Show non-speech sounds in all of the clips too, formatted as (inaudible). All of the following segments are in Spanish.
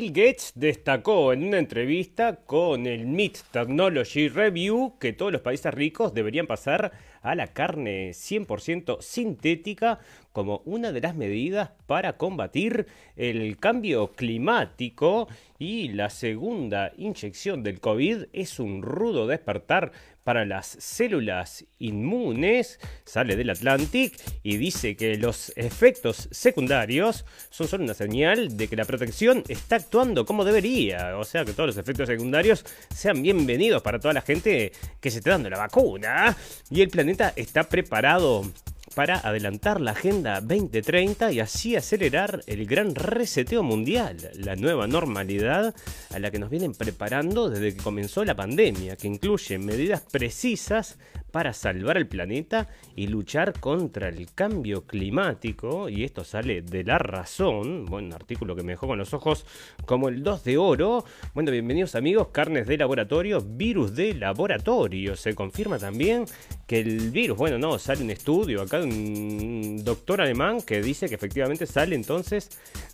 Bill Gates destacó en una entrevista con el Meat Technology Review que todos los países ricos deberían pasar a la carne 100% sintética como una de las medidas para combatir el cambio climático. Y la segunda inyección del COVID es un rudo despertar para las células inmunes, sale del Atlantic y dice que los efectos secundarios son solo una señal de que la protección está actuando como debería, o sea que todos los efectos secundarios sean bienvenidos para toda la gente que se está dando la vacuna. Y el planeta está preparado para adelantar la Agenda 2030 y así acelerar el gran reseteo mundial, la nueva normalidad a la que nos vienen preparando desde que comenzó la pandemia, que incluye medidas precisas para salvar el planeta y luchar contra el cambio climático, y esto sale de La Razón, bueno, un artículo que me dejó con los ojos como el 2 de oro. Bueno, bienvenidos amigos, carnes de laboratorio, virus de laboratorio. Se confirma también que el virus, bueno, no, sale un estudio acá de un doctor alemán que dice que efectivamente sale entonces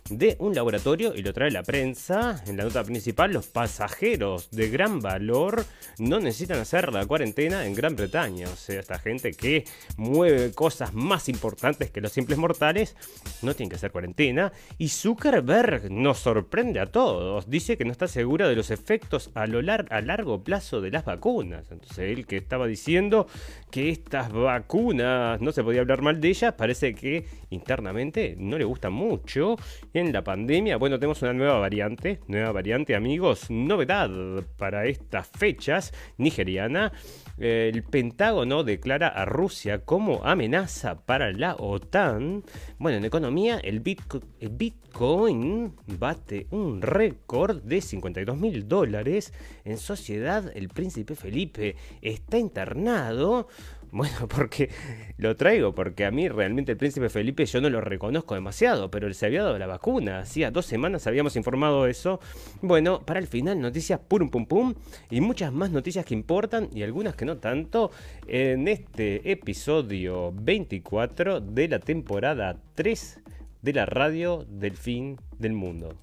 de un laboratorio y lo trae la prensa. En la nota principal, los pasajeros de gran valor no necesitan hacer la cuarentena en Gran Bretaña. O sea, esta gente que mueve cosas más importantes que los simples mortales no tiene que hacer cuarentena. Y Zuckerberg nos sorprende a todos. Dice que no está segura de los efectos a, lo a largo plazo de las vacunas. Entonces, él que estaba diciendo que estas vacunas no se podía hablar mal de ellas, parece que internamente no le gusta mucho en la pandemia. Bueno, tenemos una nueva variante, nueva variante amigos, novedad para estas fechas, nigeriana. El Pentágono declara a Rusia como amenaza para la OTAN. Bueno, en economía, el, Bitcoin bate un récord de 52 mil dólares. En sociedad, el príncipe Felipe está internado bueno, (laughs) porque lo traigo, porque a mí realmente el príncipe Felipe yo no lo reconozco demasiado, pero él se había dado la vacuna, hacía dos semanas habíamos informado eso. Bueno, para el final noticias pum pum pum y muchas más noticias que importan y algunas que no tanto en este episodio 24 de la temporada 3 de la radio del fin del mundo.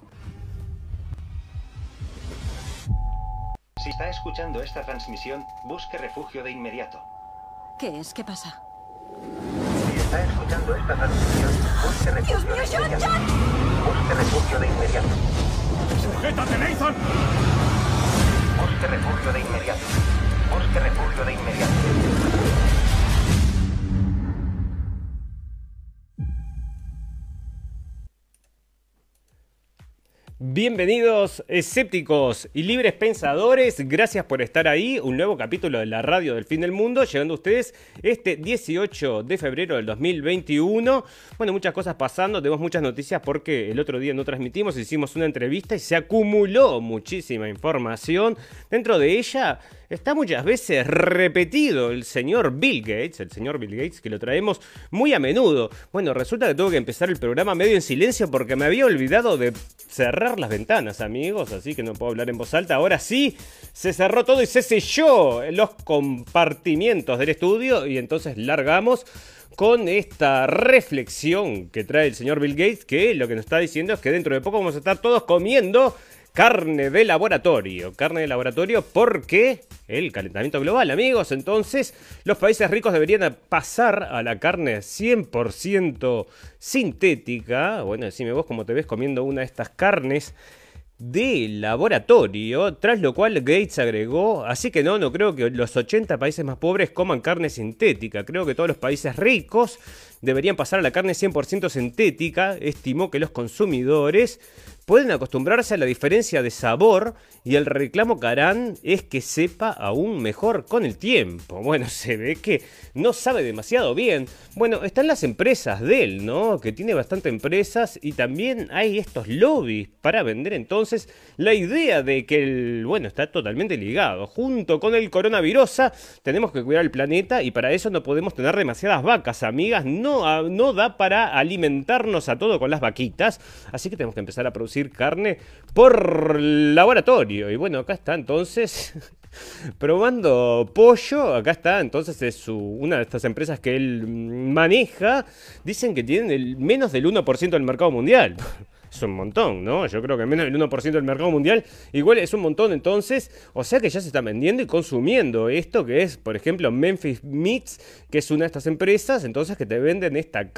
Si está escuchando esta transmisión, busque refugio de inmediato. ¿Qué es? ¿Qué pasa? Si está escuchando esta transmisión, busque refugio ¡Dios mío, de John, inmediato. John! Busque refugio de inmediato. ¡Sujétate, Nathan! Busque refugio de inmediato. Busque refugio de inmediato. Bienvenidos escépticos y libres pensadores, gracias por estar ahí, un nuevo capítulo de la radio del fin del mundo, llegando a ustedes este 18 de febrero del 2021. Bueno, muchas cosas pasando, tenemos muchas noticias porque el otro día no transmitimos, hicimos una entrevista y se acumuló muchísima información. Dentro de ella está muchas veces repetido el señor Bill Gates, el señor Bill Gates, que lo traemos muy a menudo. Bueno, resulta que tuve que empezar el programa medio en silencio porque me había olvidado de cerrar las ventanas, amigos, así que no puedo hablar en voz alta. Ahora sí, se cerró todo y se selló los compartimientos del estudio y entonces largamos con esta reflexión que trae el señor Bill Gates, que lo que nos está diciendo es que dentro de poco vamos a estar todos comiendo carne de laboratorio. Carne de laboratorio porque el calentamiento global, amigos. Entonces, los países ricos deberían pasar a la carne 100% sintética. Bueno, decime vos cómo te ves comiendo una de estas carnes de laboratorio, tras lo cual Gates agregó, así que no, no creo que los 80 países más pobres coman carne sintética, creo que todos los países ricos deberían pasar a la carne 100% sintética, estimó que los consumidores pueden acostumbrarse a la diferencia de sabor y el reclamo que harán es que sepa aún mejor con el tiempo. (laughs) Bueno, se ve que no sabe demasiado bien. Bueno, están las empresas de él, ¿no? Que tiene bastante empresas y también hay estos lobbies para vender entonces la idea de que el, bueno, está totalmente ligado. Junto con el coronavirus tenemos que cuidar el planeta y para eso no podemos tener demasiadas vacas, amigas. No, no da para alimentarnos a todo con las vaquitas. Así que tenemos que empezar a producir carne por laboratorio. Y bueno, acá está entonces (laughs) probando pollo. Acá está entonces es su, una de estas empresas que él maneja. Dicen que tienen el, menos del 1% del mercado mundial. (laughs) es un montón, ¿no? Yo creo que menos del 1% del mercado mundial, igual es un montón entonces, o sea que ya se está vendiendo y consumiendo esto que es, por ejemplo, Memphis Meats, que es una de estas empresas, entonces que te venden esta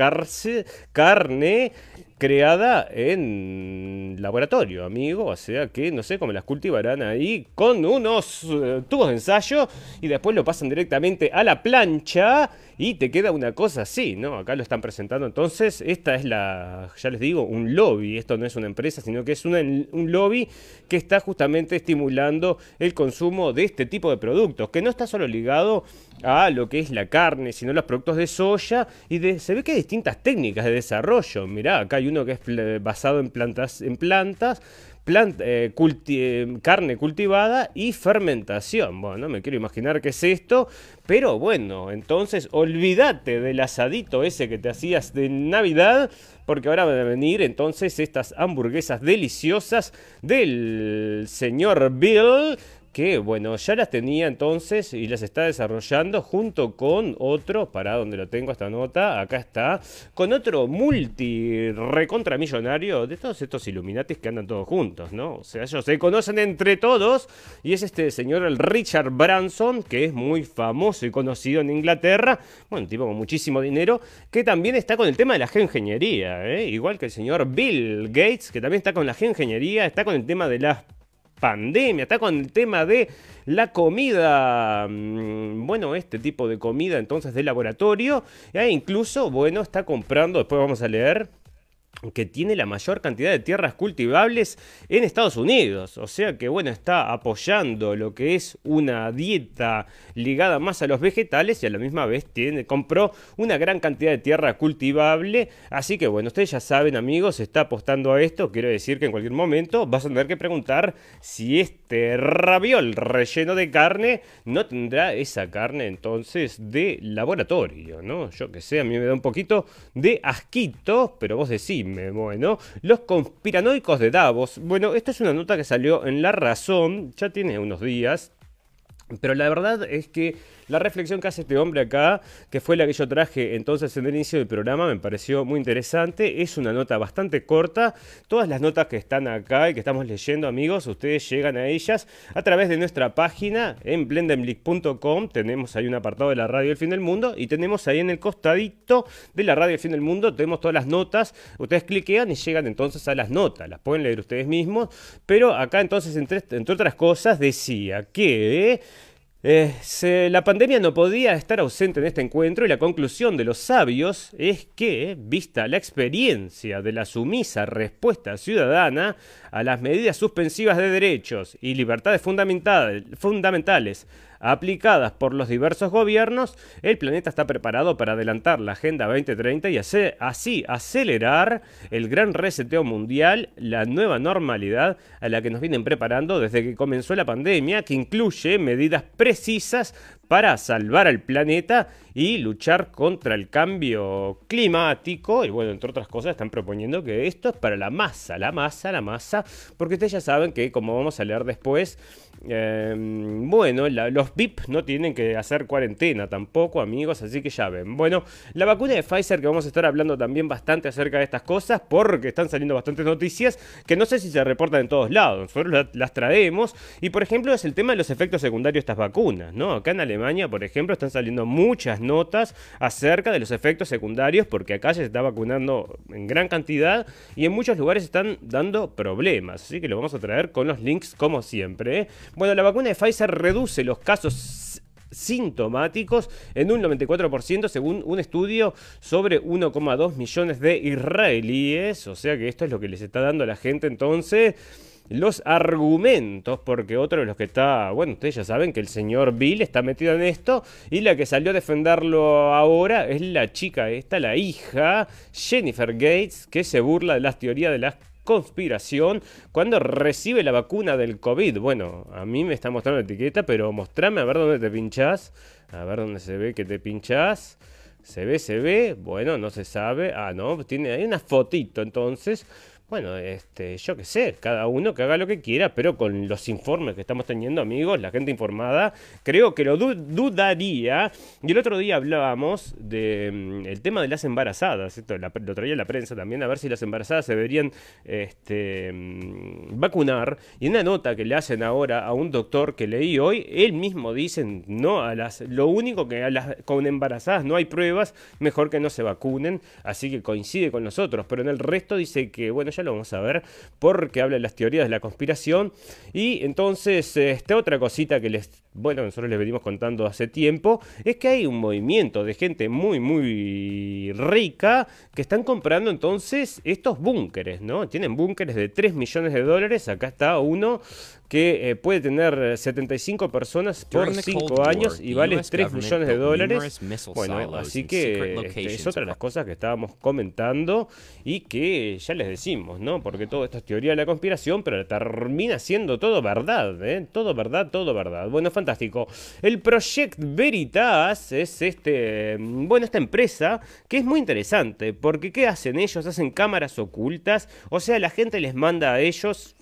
carne creada en laboratorio, amigo. O sea que no sé cómo las cultivarán ahí con unos eh, tubos de ensayo y después lo pasan directamente a la plancha y te queda una cosa así, ¿no? Acá lo están presentando. Entonces, esta es la, ya les digo, un lobby. Esto no es una empresa, sino que es un lobby que está justamente estimulando el consumo de este tipo de productos, que no está solo ligado a lo que es la carne, sino los productos de soya y de, se ve que hay distintas técnicas de desarrollo. Mirá, acá hay uno que es basado en plantas, en plantas eh, eh, carne cultivada y fermentación. Bueno, no me quiero imaginar qué es esto, pero bueno, entonces olvídate del asadito ese que te hacías de Navidad, porque ahora van a venir entonces estas hamburguesas deliciosas del señor Bill que bueno, ya las tenía entonces y las está desarrollando junto con otro, para donde lo tengo esta nota, acá está, con otro multi recontramillonario de todos estos Illuminatis que andan todos juntos, ¿no? O sea, ellos se conocen entre todos y es este señor, el Richard Branson, que es muy famoso y conocido en Inglaterra, bueno, un tipo con muchísimo dinero, que también está con el tema de la geoingeniería, ¿eh? igual que el señor Bill Gates, que también está con la geoingeniería, está con el tema de las pandemia, está con el tema de la comida, mm, bueno, este tipo de comida entonces de laboratorio, e incluso, bueno, está comprando, después vamos a leer, que tiene la mayor cantidad de tierras cultivables en Estados Unidos. O sea que, bueno, está apoyando lo que es una dieta ligada más a los vegetales y a la misma vez tiene, compró una gran cantidad de tierra cultivable. Así que, bueno, ustedes ya saben, amigos, está apostando a esto. Quiero decir que en cualquier momento vas a tener que preguntar si este raviol relleno de carne no tendrá esa carne entonces de laboratorio, ¿no? Yo que sé, a mí me da un poquito de asquito, pero vos decís bueno, los conspiranoicos de Davos. Bueno, esta es una nota que salió en La Razón, ya tiene unos días, pero la verdad es que la reflexión que hace este hombre acá, que fue la que yo traje entonces en el inicio del programa, me pareció muy interesante. Es una nota bastante corta. Todas las notas que están acá y que estamos leyendo, amigos, ustedes llegan a ellas a través de nuestra página en blendenblick.com. Tenemos ahí un apartado de la radio El Fin del Mundo y tenemos ahí en el costadito de la radio El Fin del Mundo, tenemos todas las notas. Ustedes cliquean y llegan entonces a las notas. Las pueden leer ustedes mismos. Pero acá entonces, entre, entre otras cosas, decía que... Eh, la pandemia no podía estar ausente en este encuentro y la conclusión de los sabios es que, vista la experiencia de la sumisa respuesta ciudadana a las medidas suspensivas de derechos y libertades fundamentales aplicadas por los diversos gobiernos, el planeta está preparado para adelantar la Agenda 2030 y así acelerar el gran reseteo mundial, la nueva normalidad a la que nos vienen preparando desde que comenzó la pandemia, que incluye medidas precisas para salvar al planeta y luchar contra el cambio climático. Y bueno, entre otras cosas, están proponiendo que esto es para la masa, la masa, la masa, porque ustedes ya saben que, como vamos a leer después, em, bueno, los VIP no tienen que hacer cuarentena tampoco, amigos, así que ya ven. Bueno, la vacuna de Pfizer, que vamos a estar hablando también bastante acerca de estas cosas, porque están saliendo bastantes noticias que no sé si se reportan en todos lados. Nosotros las traemos, y por ejemplo, es el tema de los efectos secundarios de estas vacunas, ¿no? Acá en Alemania, por ejemplo, están saliendo muchas notas acerca de los efectos secundarios, porque acá se está vacunando en gran cantidad y en muchos lugares están dando problemas. Así que lo vamos a traer con los links como siempre. ¿eh? Bueno, la vacuna de Pfizer reduce los casos sintomáticos en un 94% según un estudio sobre 1,2 millones de israelíes. O sea que esto es lo que les está dando a la gente entonces los argumentos, porque otro de los que está, bueno, ustedes ya saben que el señor Bill está metido en esto, y la que salió a defenderlo ahora es la chica esta, la hija, Jennifer Gates, que se burla de las teorías de la conspiración cuando recibe la vacuna del COVID. Bueno, a mí me está mostrando la etiqueta, pero mostrame a ver dónde te pinchas, a ver dónde se ve que te pinchas. Se ve, se ve, bueno, no se sabe. Ah, no, tiene ahí una fotito entonces bueno, este, yo qué sé, cada uno que haga lo que quiera, pero con los informes que estamos teniendo, amigos, la gente informada, creo que lo dudaría. Y el otro día hablábamos del mm, tema de las embarazadas, esto lo traía la prensa también, a ver si las embarazadas se deberían este, mm, vacunar. Y en una nota que le hacen ahora a un doctor que leí hoy, él mismo dice, no, a las, lo único que a las, con embarazadas no hay pruebas, mejor que no se vacunen, así que coincide con nosotros, pero en el resto dice que, bueno, ya lo vamos a ver, porque habla de las teorías de la conspiración. Y entonces, esta otra cosita que les, bueno, nosotros les venimos contando hace tiempo, es que hay un movimiento de gente muy, muy rica que están comprando entonces estos búnkeres, ¿no? Tienen búnkeres de 3 millones de dólares, acá está uno que eh, puede tener 75 personas por 5 años y vale 3 millones de dólares. Bueno, así que este, es otra de las cosas que estábamos comentando y que ya les decimos, ¿no? Porque todo esto es teoría de la conspiración, pero termina siendo todo verdad, ¿eh? Todo verdad, todo verdad. Bueno, fantástico. El Project Veritas es este, bueno, esta empresa que es muy interesante, porque ¿qué hacen ellos? Hacen cámaras ocultas, o sea, la gente les manda a ellos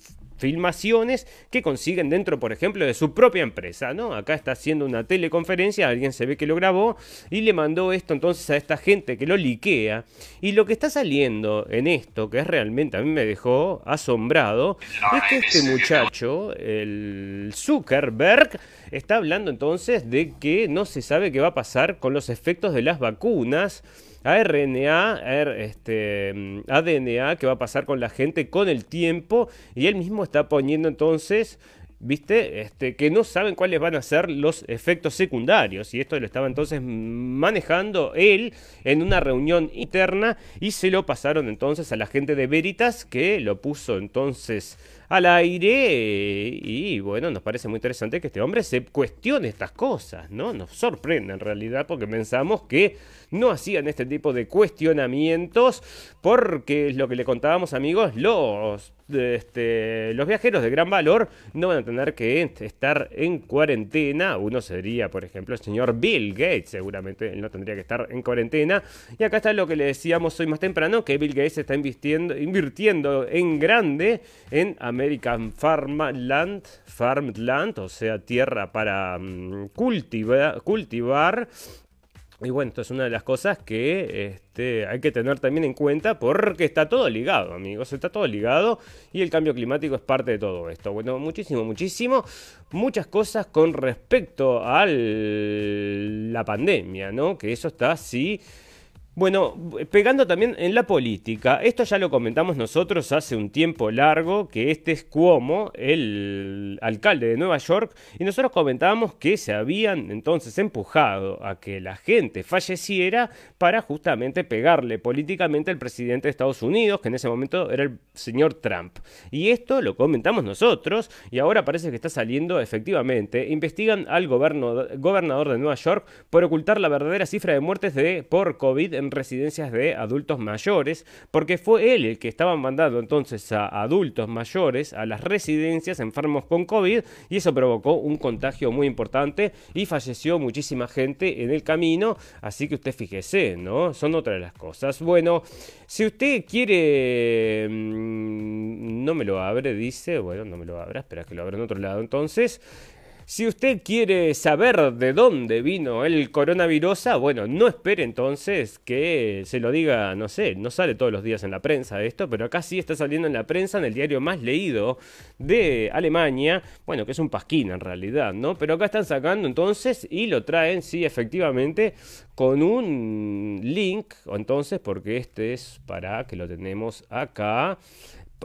filmaciones que consiguen dentro, por ejemplo, de su propia empresa, ¿no? Acá está haciendo una teleconferencia, alguien se ve que lo grabó y le mandó esto entonces a esta gente que lo liquea. Y lo que está saliendo en esto, que es realmente a mí me dejó asombrado, es que este muchacho, el Zuckerberg, está hablando entonces de que no se sabe qué va a pasar con los efectos de las vacunas ARNA, este, ADNA, que va a pasar con la gente con el tiempo, y él mismo está poniendo entonces ¿viste? Este, que no saben cuáles van a ser los efectos secundarios. Y esto lo estaba entonces manejando él en una reunión interna y se lo pasaron entonces a la gente de Veritas que lo puso entonces al aire y bueno, nos parece muy interesante que este hombre se cuestione estas cosas, ¿no? Nos sorprende en realidad porque pensamos que no hacían este tipo de cuestionamientos porque es lo que le contábamos amigos, los, este, los viajeros de gran valor no van a tener que estar en cuarentena. Uno sería, por ejemplo, el señor Bill Gates, seguramente él no tendría que estar en cuarentena. Y acá está lo que le decíamos hoy más temprano, que Bill Gates está invirtiendo, invirtiendo en grande en American Farmland, Farmland, o sea, tierra para mm, cultivar y bueno, esto es una de las cosas que este, hay que tener también en cuenta porque está todo ligado, amigos, está todo ligado y el cambio climático es parte de todo esto. Bueno, muchísimo, muchísimo, muchas cosas con respecto a la pandemia, ¿no? Que eso está así bueno, pegando también en la política, esto ya lo comentamos nosotros hace un tiempo largo, que este es Cuomo, el alcalde de Nueva York, y nosotros comentábamos que se habían entonces empujado a que la gente falleciera para justamente pegarle políticamente al presidente de Estados Unidos, que en ese momento era el señor Trump. Y esto lo comentamos nosotros, y ahora parece que está saliendo efectivamente. Investigan al gobernador de Nueva York por ocultar la verdadera cifra de muertes de, por COVID residencias de adultos mayores, porque fue él el que estaba mandando entonces a adultos mayores a las residencias enfermos con COVID y eso provocó un contagio muy importante y falleció muchísima gente en el camino, así que usted fíjese, ¿no? Son otras de las cosas. Bueno, si usted quiere... Mm, no me lo abre, dice, bueno, no me lo abra, espera que lo abra en otro lado entonces. Si usted quiere saber de dónde vino el coronavirus, bueno, no espere entonces que se lo diga, no sé, no sale todos los días en la prensa esto, pero acá sí está saliendo en la prensa, en el diario más leído de Alemania, bueno, que es un pasquín en realidad, ¿no? Pero acá están sacando entonces y lo traen, sí, efectivamente, con un link, entonces, porque este es para que lo tenemos acá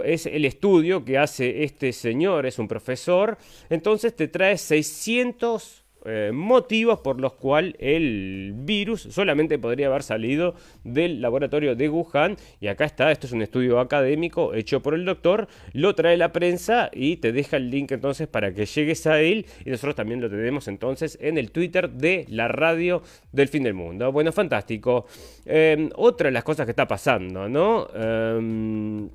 es el estudio que hace este señor, es un profesor, entonces te trae 600 eh, motivos por los cuales el virus solamente podría haber salido del laboratorio de Wuhan. Y acá está, esto es un estudio académico hecho por el doctor, lo trae la prensa y te deja el link entonces para que llegues a él. Y nosotros también lo tenemos entonces en el Twitter de la radio del fin del mundo. Bueno, fantástico. Em, otra de las cosas que está pasando, ¿no? Em,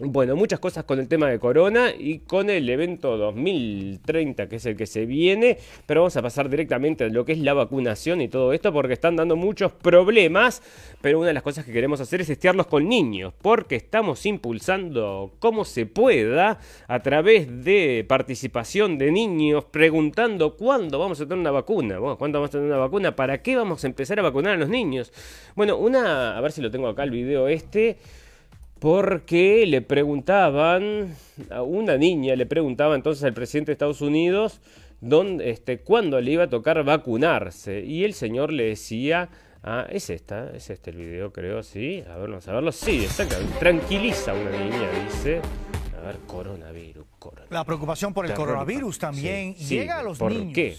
Bueno, muchas cosas con el tema de Corona y con el evento 2030, que es el que se viene, pero vamos a pasar directamente a lo que es la vacunación y todo esto, porque están dando muchos problemas, pero una de las cosas que queremos hacer es testearlos con niños, porque estamos impulsando como se pueda a través de participación de niños, preguntando cuándo vamos a tener una vacuna, cuándo vamos a tener una vacuna, para qué vamos a empezar a vacunar a los niños. Bueno, una, a ver si lo tengo acá el video este porque le preguntaban, a una niña le preguntaba entonces al presidente de Estados Unidos dónde, este, cuándo le iba a tocar vacunarse. Y el señor le decía, ah, es esta, es este el video creo, sí, a ver, vamos a verlo, sí, exactamente, tranquiliza a una niña, dice, a ver, coronavirus, coronavirus. La preocupación por el coronavirus también Sí, sí, llega a los ¿por niños. qué?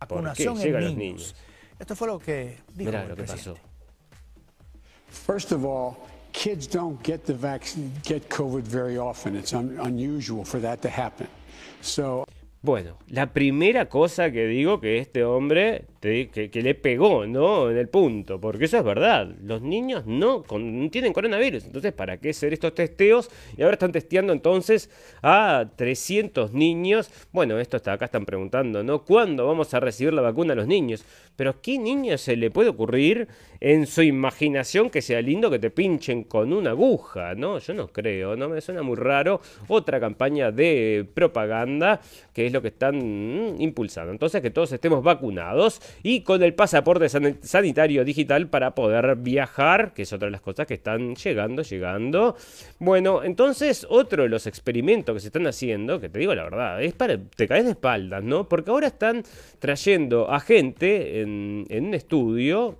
¿Por Vacunación qué en llega a los niños. niños? Esto fue lo que dijo Mirá el lo que presidente. pasó. First of all, kids don't get the vaccine, get COVID very often. It's un, unusual for that to happen. So Bueno, la primera cosa que digo que este hombre que, le pegó, ¿no? En el punto, porque eso es verdad. Los niños no, con- tienen coronavirus. Entonces, ¿para qué hacer estos testeos? Y ahora están testeando entonces a 300 niños. Bueno, esto está acá, están preguntando, ¿no? ¿Cuándo vamos a recibir la vacuna a los niños? Pero ¿qué niño se le puede ocurrir en su imaginación que sea lindo que te pinchen con una aguja? No, yo no creo, ¿no? Me suena muy raro. Otra campaña de propaganda que es lo que están mm, impulsando. Entonces, que todos estemos vacunados y con el pasaporte san- sanitario digital para poder viajar, que es otra de las cosas que están llegando, llegando. Bueno, entonces, otro de los experimentos que se están haciendo, que te digo la verdad, es para. te caes de espaldas, ¿no? Porque ahora están trayendo a gente en, en un estudio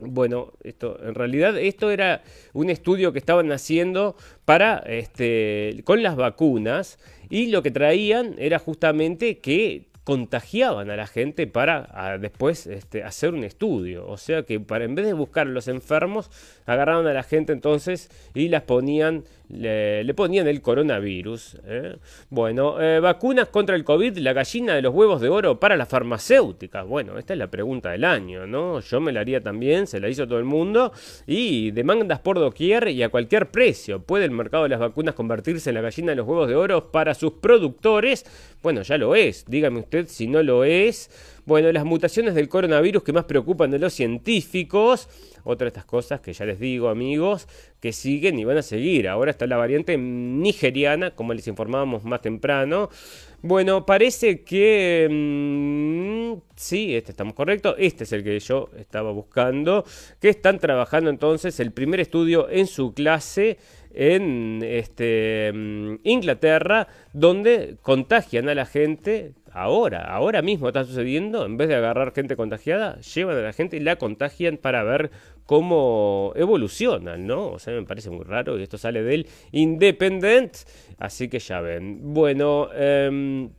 bueno, esto en realidad esto era un estudio que estaban haciendo para este con las vacunas y lo que traían era justamente que contagiaban a la gente para después este, hacer un estudio. O sea que para en vez de buscar a los enfermos, agarraron a la gente entonces y las ponían, le, ponían el coronavirus. ¿eh? Bueno, eh, vacunas contra el COVID, la gallina de los huevos de oro para las farmacéuticas. Bueno, esta es la pregunta del año, ¿no? Yo me la haría también, se la hizo todo el mundo. Y demandas por doquier y a cualquier precio. ¿Puede el mercado de las vacunas convertirse en la gallina de los huevos de oro para sus productores? Bueno, ya lo es. Dígame usted si no lo es. Bueno, las mutaciones del coronavirus que más preocupan de los científicos. Otra de estas cosas que ya les digo, amigos, que siguen y van a seguir. Ahora está la variante nigeriana, como les informábamos más temprano. Bueno, parece que... mm, sí, este estamos correctos. Este es el que yo estaba buscando. Que están trabajando entonces el primer estudio en su clase en este, mm, Inglaterra, donde contagian a la gente. Ahora, ahora mismo está sucediendo. En vez de agarrar gente contagiada, llevan a la gente y la contagian para ver cómo evolucionan, ¿no? O sea, me parece muy raro y esto sale del Independent, así que ya ven. Bueno, em,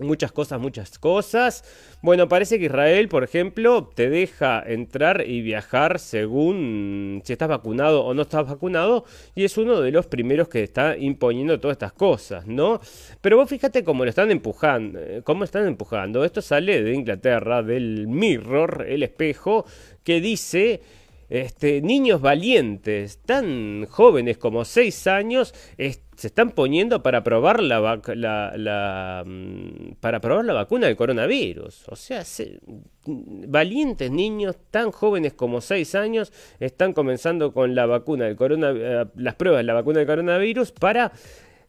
muchas cosas, muchas cosas. Bueno, parece que Israel, por ejemplo, te deja entrar y viajar según si estás vacunado o no estás vacunado y es uno de los primeros que está imponiendo todas estas cosas, ¿no? Pero vos fíjate cómo lo están empujando, eh, cómo están empujando. Esto sale de Inglaterra, del Mirror, el espejo, que dice este, niños valientes, tan jóvenes como 6 años, se están poniendo para probar la, la- la, mm, para probar la vacuna del coronavirus. O sea, se- valientes niños tan jóvenes como 6 años están comenzando con la vacuna del corona, eh, las pruebas de la vacuna del coronavirus para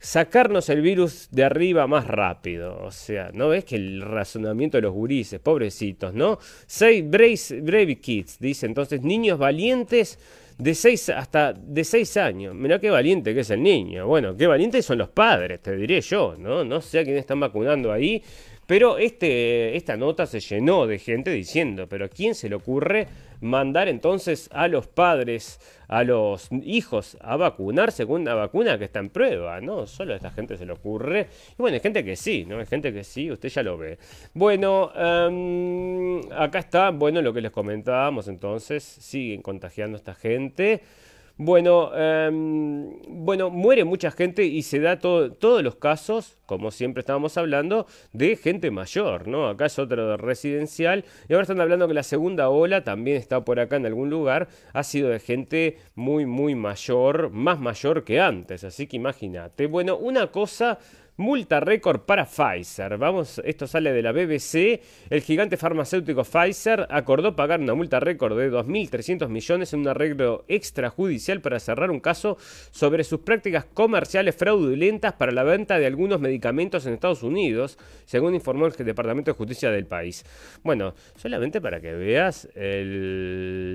sacarnos el virus de arriba más rápido. O sea, ¿no ves que el razonamiento de los gurises, pobrecitos, ¿no? Seis brave, brave kids, dice entonces, niños valientes de 6 hasta de 6 años. Mirá qué valiente que es el niño. Bueno, qué valientes son los padres, te diré yo, ¿no? No sé a quién están vacunando ahí. Pero este, esta nota se llenó de gente diciendo, pero ¿a quién se le ocurre mandar entonces a los padres, a los hijos a vacunarse con una vacuna que está en prueba? No, solo a esta gente se le ocurre. Y bueno, hay gente que sí, ¿no? Hay gente que sí, usted ya lo ve. Bueno, em, acá está, bueno, lo que les comentábamos entonces, siguen contagiando a esta gente. Bueno, em, bueno, muere mucha gente y se da todo, todos los casos, como siempre estábamos hablando, de gente mayor, ¿no? Acá es otro residencial y ahora están hablando que la segunda ola también está por acá en algún lugar, ha sido de gente muy, muy mayor, más mayor que antes, así que imagínate. Bueno, una cosa Multa récord para Pfizer. Vamos, esto sale de la BBC. El gigante farmacéutico Pfizer acordó pagar una multa récord de 2.300 millones en un arreglo extrajudicial para cerrar un caso sobre sus prácticas comerciales fraudulentas para la venta de algunos medicamentos en Estados Unidos, según informó el Departamento de Justicia del país. Bueno, solamente para que veas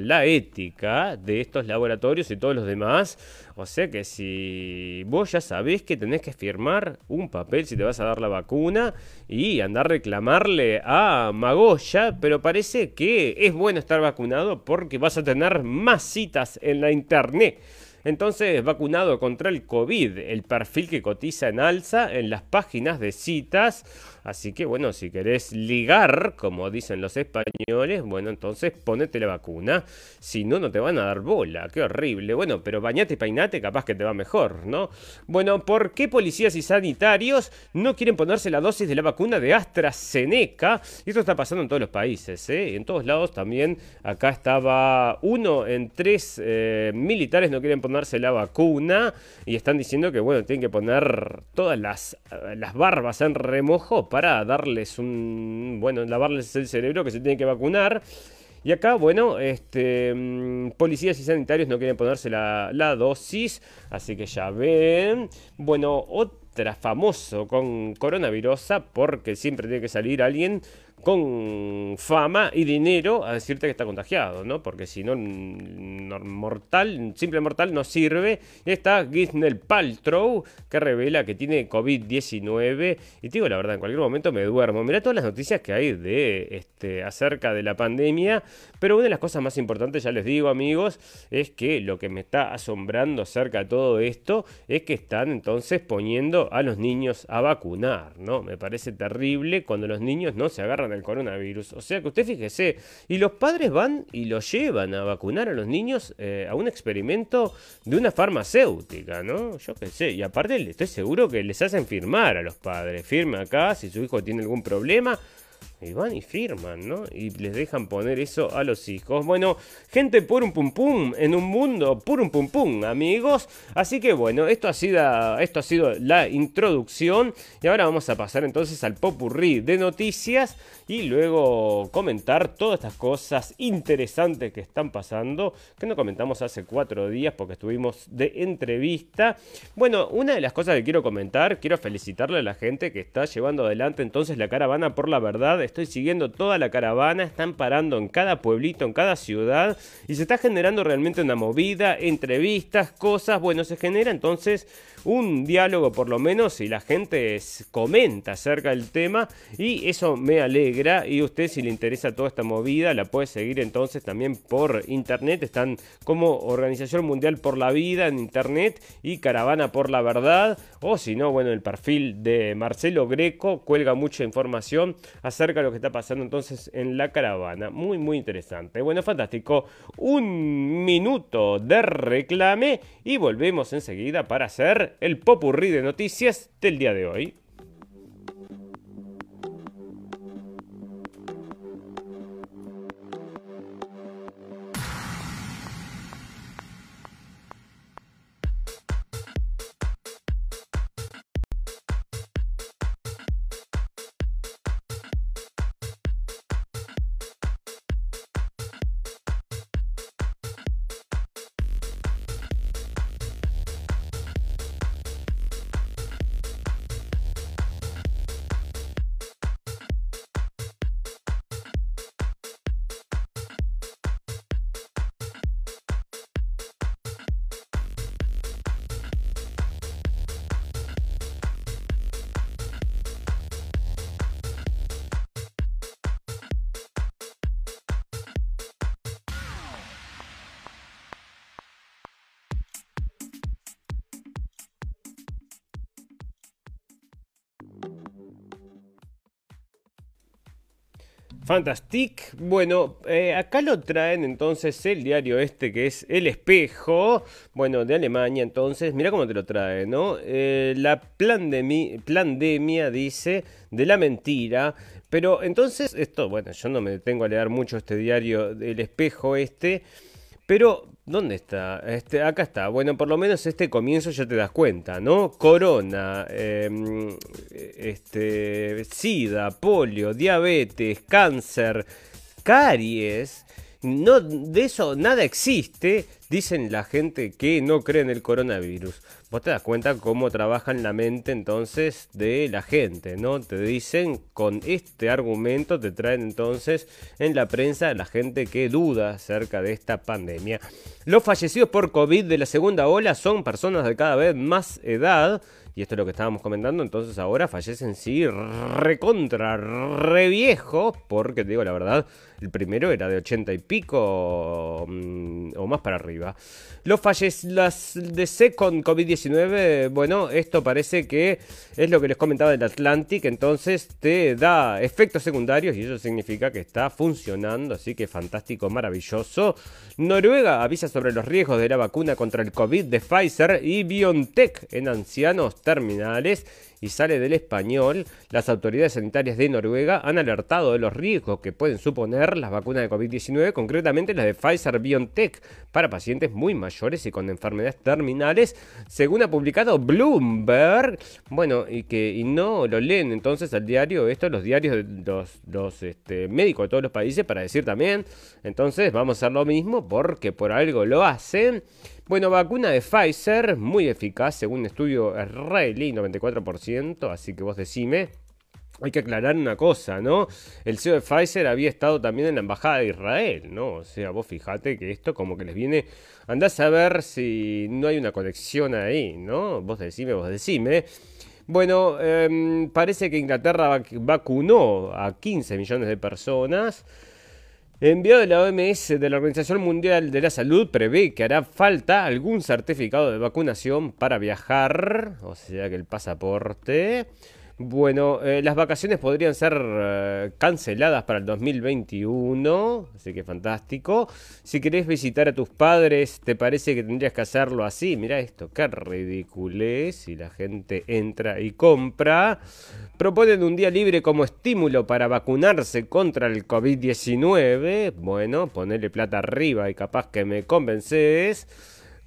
la ética de estos laboratorios y todos los demás. O sea que si vos ya sabés que tenés que firmar un papel si te vas a dar la vacuna y andar a reclamarle a Magoya, pero parece que es bueno estar vacunado porque vas a tener más citas en la internet. Entonces, vacunado contra el COVID, el perfil que cotiza en alza en las páginas de citas Así que bueno, si querés ligar, como dicen los españoles, bueno, entonces ponete la vacuna. Si no, no te van a dar bola. Qué horrible. Bueno, pero bañate y peinate, capaz que te va mejor, ¿no? Bueno, ¿por qué policías y sanitarios no quieren ponerse la dosis de la vacuna de AstraZeneca? Y esto está pasando en todos los países, ¿eh? En todos lados también. Acá estaba uno en tres eh, militares no quieren ponerse la vacuna y están diciendo que, bueno, tienen que poner todas las, las barbas en remojo para darles un, bueno, lavarles el cerebro que se tiene que vacunar. Y acá, bueno, este, mm, policías y sanitarios no quieren ponerse la, la dosis, así que ya ven. Bueno, otra famoso con coronavirus, porque siempre tiene que salir alguien con fama y dinero a decirte que está contagiado, ¿no? Porque si no, mortal, simple mortal no sirve. Está Gisnell Paltrow, que revela que tiene COVID-19. Y te digo la verdad, en cualquier momento me duermo. Mira todas las noticias que hay de este acerca de la pandemia. Pero una de las cosas más importantes, ya les digo, amigos, es que lo que me está asombrando acerca de todo esto es que están entonces poniendo a los niños a vacunar, ¿no? Me parece terrible cuando los niños no se agarran el coronavirus. O sea que usted fíjese, y los padres van y lo llevan a vacunar a los niños eh, a un experimento de una farmacéutica, ¿no? Yo qué sé, y aparte estoy seguro que les hacen firmar a los padres, firme acá si su hijo tiene algún problema y van y firman, ¿no? Y les dejan poner eso a los hijos. Bueno, gente un pum pum en un mundo un pum pum, amigos. Así que bueno, esto ha sido, esto ha sido la introducción. Y ahora vamos a pasar entonces al popurrí de noticias. Y luego comentar todas estas cosas interesantes que están pasando. Que no comentamos hace cuatro días porque estuvimos de entrevista. Bueno, una de las cosas que quiero comentar, quiero felicitarle a la gente que está llevando adelante entonces la caravana por la verdad estoy siguiendo toda la caravana, están parando en cada pueblito, en cada ciudad y se está generando realmente una movida, entrevistas, cosas, bueno, se genera entonces un diálogo por lo menos y la gente comenta acerca del tema y eso me alegra y usted si le interesa toda esta movida la puede seguir entonces también por internet, están como Organización Mundial por la Vida en internet y Caravana por la Verdad o si no, bueno, el perfil de Marcelo Greco cuelga mucha información acerca de lo que está pasando entonces en la caravana, muy muy interesante. Bueno, fantástico, un minuto de reclame y volvemos enseguida para hacer el popurrí de noticias del día de hoy. Fantastic. Bueno, eh, acá lo traen entonces el diario este que es El Espejo, bueno, de Alemania entonces, mira cómo te lo trae, ¿no? Eh, la pandemia dice de la mentira, pero entonces esto, bueno, yo no me detengo a leer mucho este diario El Espejo este, pero, ¿dónde está? Este, acá está. Bueno, por lo menos este comienzo ya te das cuenta, ¿no? Corona, em, este, sida, polio, diabetes, cáncer, caries. No, de eso nada existe, dicen la gente que no cree en el coronavirus. Vos te das cuenta cómo trabaja en la mente entonces de la gente, ¿no? Te dicen con este argumento, te traen entonces en la prensa la gente que duda acerca de esta pandemia. Los fallecidos por COVID de la segunda ola son personas de cada vez más edad. Y esto es lo que estábamos comentando, entonces ahora fallecen sí recontra, re viejo, porque te digo la verdad, el primero era de 80 y pico mm, o más para arriba. Los fallecidos DC con COVID-19, bueno, esto parece que es lo que les comentaba del Atlantic, entonces te da efectos secundarios y eso significa que está funcionando, así que fantástico, maravilloso. Noruega avisa sobre los riesgos de la vacuna contra el COVID de Pfizer y BioNTech en ancianos terminales y sale del español, las autoridades sanitarias de Noruega han alertado de los riesgos que pueden suponer las vacunas de COVID-19, concretamente las de Pfizer BioNTech, para pacientes muy mayores y con enfermedades terminales, según ha publicado Bloomberg. Bueno, y que no lo leen entonces al diario, esto los diarios de los, los este, médicos de todos los países para decir también, entonces vamos a hacer lo mismo porque por algo lo hacen. Bueno, vacuna de Pfizer, muy eficaz según un estudio israelí, 94%, así que vos decime. Hay que aclarar una cosa, ¿no? El CEO de Pfizer había estado también en la embajada de Israel, ¿no? O sea, vos fijate que esto como que les viene... Andás a ver si no hay una conexión ahí, ¿no? Vos decime, vos decime. Bueno, em, parece que Inglaterra vacunó a 15 millones de personas. Enviado de la OMS de la Organización Mundial de la Salud prevé que hará falta algún certificado de vacunación para viajar, o sea que el pasaporte. Bueno, eh, las vacaciones podrían ser eh, canceladas para el 2021, así que fantástico. Si querés visitar a tus padres, ¿te parece que tendrías que hacerlo así? Mira esto, qué ridiculez si la gente entra y compra. Proponen un día libre como estímulo para vacunarse contra el COVID-19. Bueno, ponele plata arriba y capaz que me convences.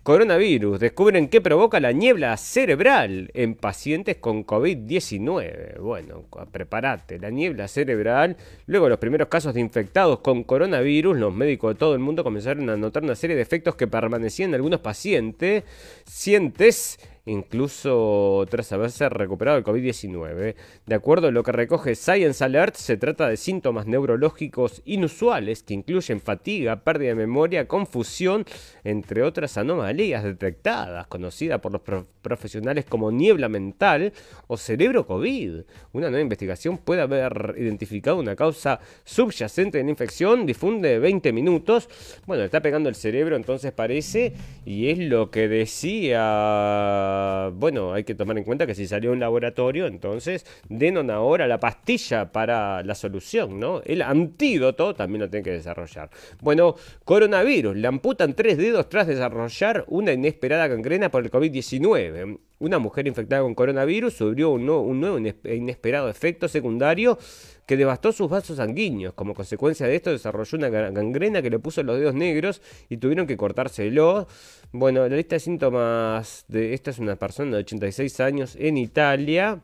Coronavirus. Descubren qué provoca la niebla cerebral en pacientes con COVID-19. Bueno, prepárate. La niebla cerebral. Luego los primeros casos de infectados con coronavirus, los médicos de todo el mundo comenzaron a notar una serie de efectos que permanecían en algunos pacientes. Sientes incluso tras haberse recuperado el COVID-19. De acuerdo a lo que recoge Science Alert, se trata de síntomas neurológicos inusuales que incluyen fatiga, pérdida de memoria, confusión, entre otras anomalías detectadas, conocidas por los profesionales como niebla mental o cerebro COVID. Una nueva investigación puede haber identificado una causa subyacente de la infección, difunde 20 minutos. Bueno, está pegando el cerebro, entonces parece, y es lo que decía bueno, hay que tomar en cuenta que si salió un laboratorio, entonces denon ahora la pastilla para la solución, ¿no? El antídoto también lo tienen que desarrollar. Bueno, coronavirus, le amputan tres dedos tras desarrollar una inesperada gangrena por el COVID-19. Una mujer infectada con coronavirus sufrió un nuevo, inesperado efecto secundario que devastó sus vasos sanguíneos. Como consecuencia de esto desarrolló una gangrena que le puso los dedos negros y tuvieron que cortárselo. Bueno, la lista de síntomas de esta es una persona de 86 años en Italia.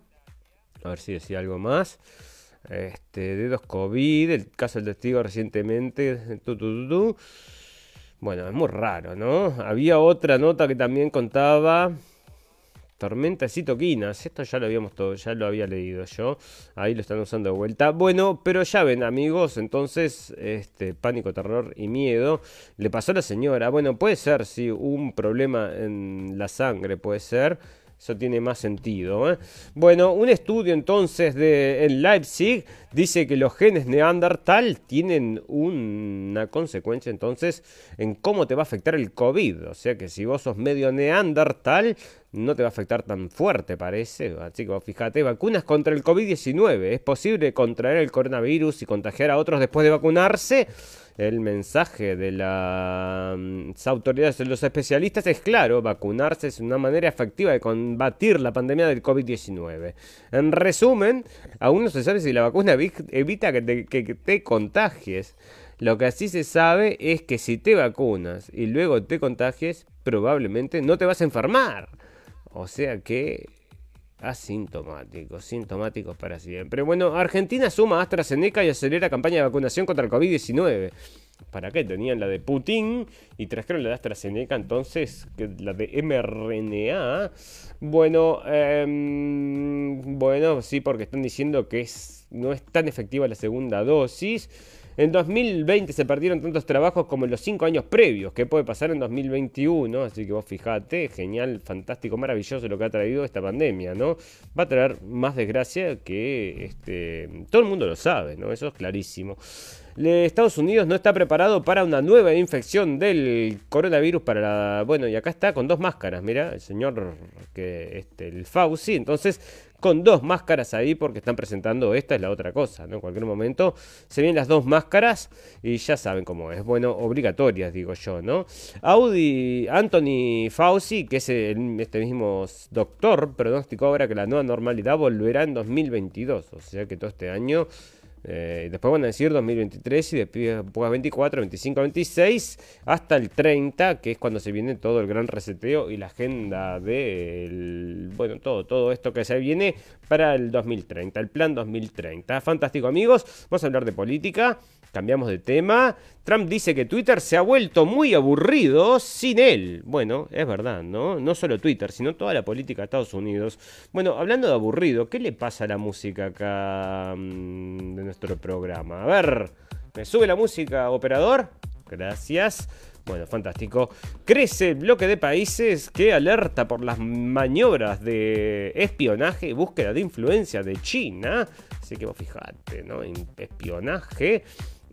A ver si decía algo más. Este, dedos COVID, el caso del testigo recientemente. bueno, es muy raro, ¿no? Había otra nota que también contaba Tormentas y toquinas. Esto ya lo habíamos todo, ya lo había leído yo. Ahí lo están usando de vuelta. Bueno, pero ya ven, amigos, entonces, este pánico, terror y miedo. Le pasó a la señora. Bueno, puede ser, sí, un problema en la sangre, puede ser. Eso tiene más sentido. ¿eh? Bueno, un estudio entonces de, en Leipzig dice que los genes Neandertal tienen una consecuencia entonces en cómo te va a afectar el COVID. O sea que si vos sos medio Neandertal, no te va a afectar tan fuerte, parece. Así que fíjate, vacunas contra el COVID-19. Es posible contraer el coronavirus y contagiar a otros después de vacunarse. El mensaje de las autoridades, de los especialistas es claro, vacunarse es una manera efectiva de combatir la pandemia del COVID-19. En resumen, aún no se sabe si la vacuna evita que te, que te contagies. Lo que así se sabe es que si te vacunas y luego te contagies, probablemente no te vas a enfermar. O sea que asintomáticos, sintomáticos para siempre. Bueno, Argentina suma AstraZeneca y acelera campaña de vacunación contra el COVID-19. ¿Para qué? Tenían la de Putin y trajeron la de AstraZeneca, entonces la de mRNA. Bueno, em, bueno, sí, porque están diciendo que es, no es tan efectiva la segunda dosis. En 2020 se perdieron tantos trabajos como en los cinco años previos. ¿Qué puede pasar en 2021? Así que vos fijate, genial, fantástico, maravilloso lo que ha traído esta pandemia, ¿no? Va a traer más desgracia que este, todo el mundo lo sabe, ¿no? Eso es clarísimo. Estados Unidos no está preparado para una nueva infección del coronavirus para la... Bueno, y acá está con dos máscaras, mira, el señor que este el Fauci, entonces con dos máscaras ahí porque están presentando esta es la otra cosa, ¿no? En cualquier momento se ven las dos máscaras y ya saben cómo es, bueno, obligatorias digo yo, ¿no? Audi, Anthony Fauci, que es este mismo doctor, pronóstico ahora que la nueva normalidad volverá en 2022, o sea que todo este año eh, después van a decir 2023 y después 24, 25, 26 hasta el 30, que es cuando se viene todo el gran reseteo y la agenda de bueno, todo, todo esto que se viene para el 2030, el plan 2030. Fantástico amigos, vamos a hablar de política. Cambiamos de tema. Trump dice que Twitter se ha vuelto muy aburrido sin él. Bueno, es verdad, ¿no? No solo Twitter, sino toda la política de Estados Unidos. Bueno, hablando de aburrido, ¿qué le pasa a la música acá mm, de nuestro programa? A ver, ¿me sube la música, operador? Gracias. Bueno, fantástico. Crece el bloque de países que alerta por las maniobras de espionaje y búsqueda de influencia de China. Así que vos fijate, ¿no? Espionaje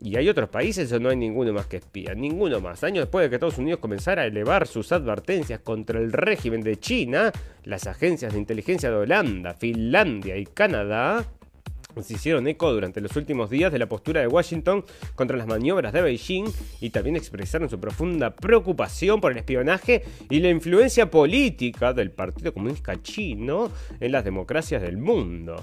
y hay otros países o no hay ninguno más que espía, ninguno más. Años después de que Estados Unidos comenzara a elevar sus advertencias contra el régimen de China, las agencias de inteligencia de Holanda, Finlandia y Canadá se hicieron eco durante los últimos días de la postura de Washington contra las maniobras de Beijing y también expresaron su profunda preocupación por el espionaje y la influencia política del Partido Comunista Chino en las democracias del mundo.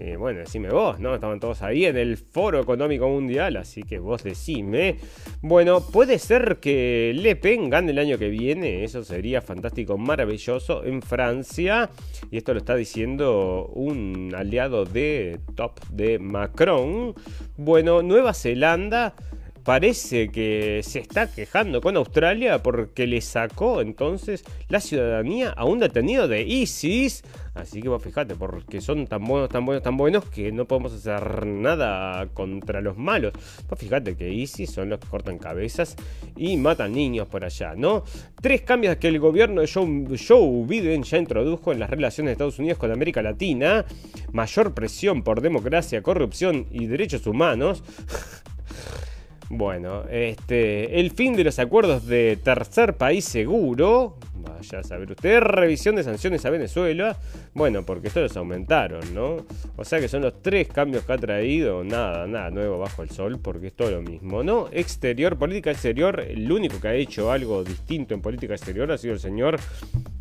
Eh, bueno, decime vos, ¿no? Estaban todos ahí en el Foro Económico Mundial, así que vos decime. Bueno, puede ser que Le Pen gane el año que viene, eso sería fantástico, maravilloso, en Francia. Y esto lo está diciendo un aliado de Top de Macron. Bueno, Nueva Zelanda parece que se está quejando con Australia porque le sacó entonces la ciudadanía a un detenido de ISIS. Así que vos fíjate, porque son tan buenos, tan buenos, tan buenos que no podemos hacer nada contra los malos. Vos fíjate que ISIS son los que cortan cabezas y matan niños por allá, ¿no? Tres cambios que el gobierno de Joe, Joe Biden ya introdujo en las relaciones de Estados Unidos con América Latina. Mayor presión por democracia, corrupción y derechos humanos. (laughs) Bueno, este, el fin de los acuerdos de tercer país seguro, vaya a saber usted, revisión de sanciones a Venezuela, bueno, porque estos los aumentaron, ¿no? O sea que son los tres cambios que ha traído, nada, nada nuevo bajo el sol, porque es todo lo mismo, ¿no? Exterior, política exterior, el único que ha hecho algo distinto en política exterior ha sido el señor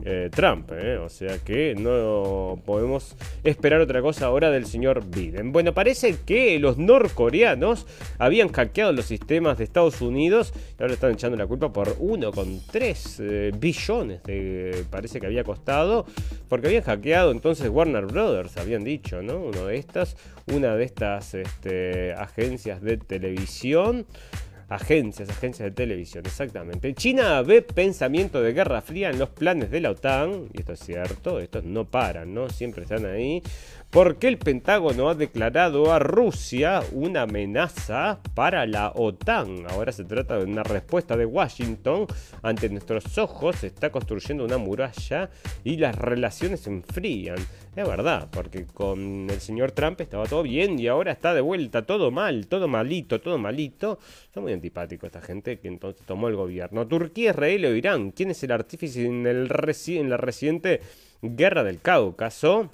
eh, Trump, ¿eh? o sea que no podemos esperar otra cosa ahora del señor Biden. Bueno, parece que los norcoreanos habían hackeado los sistemas de Estados Unidos y ahora están echando la culpa por 1,3 eh, billones parece que había costado porque habían hackeado entonces Warner Brothers, habían dicho, ¿no? Uno de estas, una de estas este, agencias de televisión. Agencias, agencias de televisión, exactamente. China ve pensamiento de guerra fría en los planes de la OTAN, y esto es cierto, estos no paran, ¿no? Siempre están ahí. Porque el Pentágono ha declarado a Rusia una amenaza para la OTAN. Ahora se trata de una respuesta de Washington ante nuestros ojos, se está construyendo una muralla y las relaciones se enfrían. Es verdad, porque con el señor Trump estaba todo bien y ahora está de vuelta todo mal, todo malito, todo malito. Son muy antipáticos esta gente que entonces tomó el gobierno. Turquía, Israel o Irán. ¿Quién es el artífice en, en la reciente guerra del Cáucaso?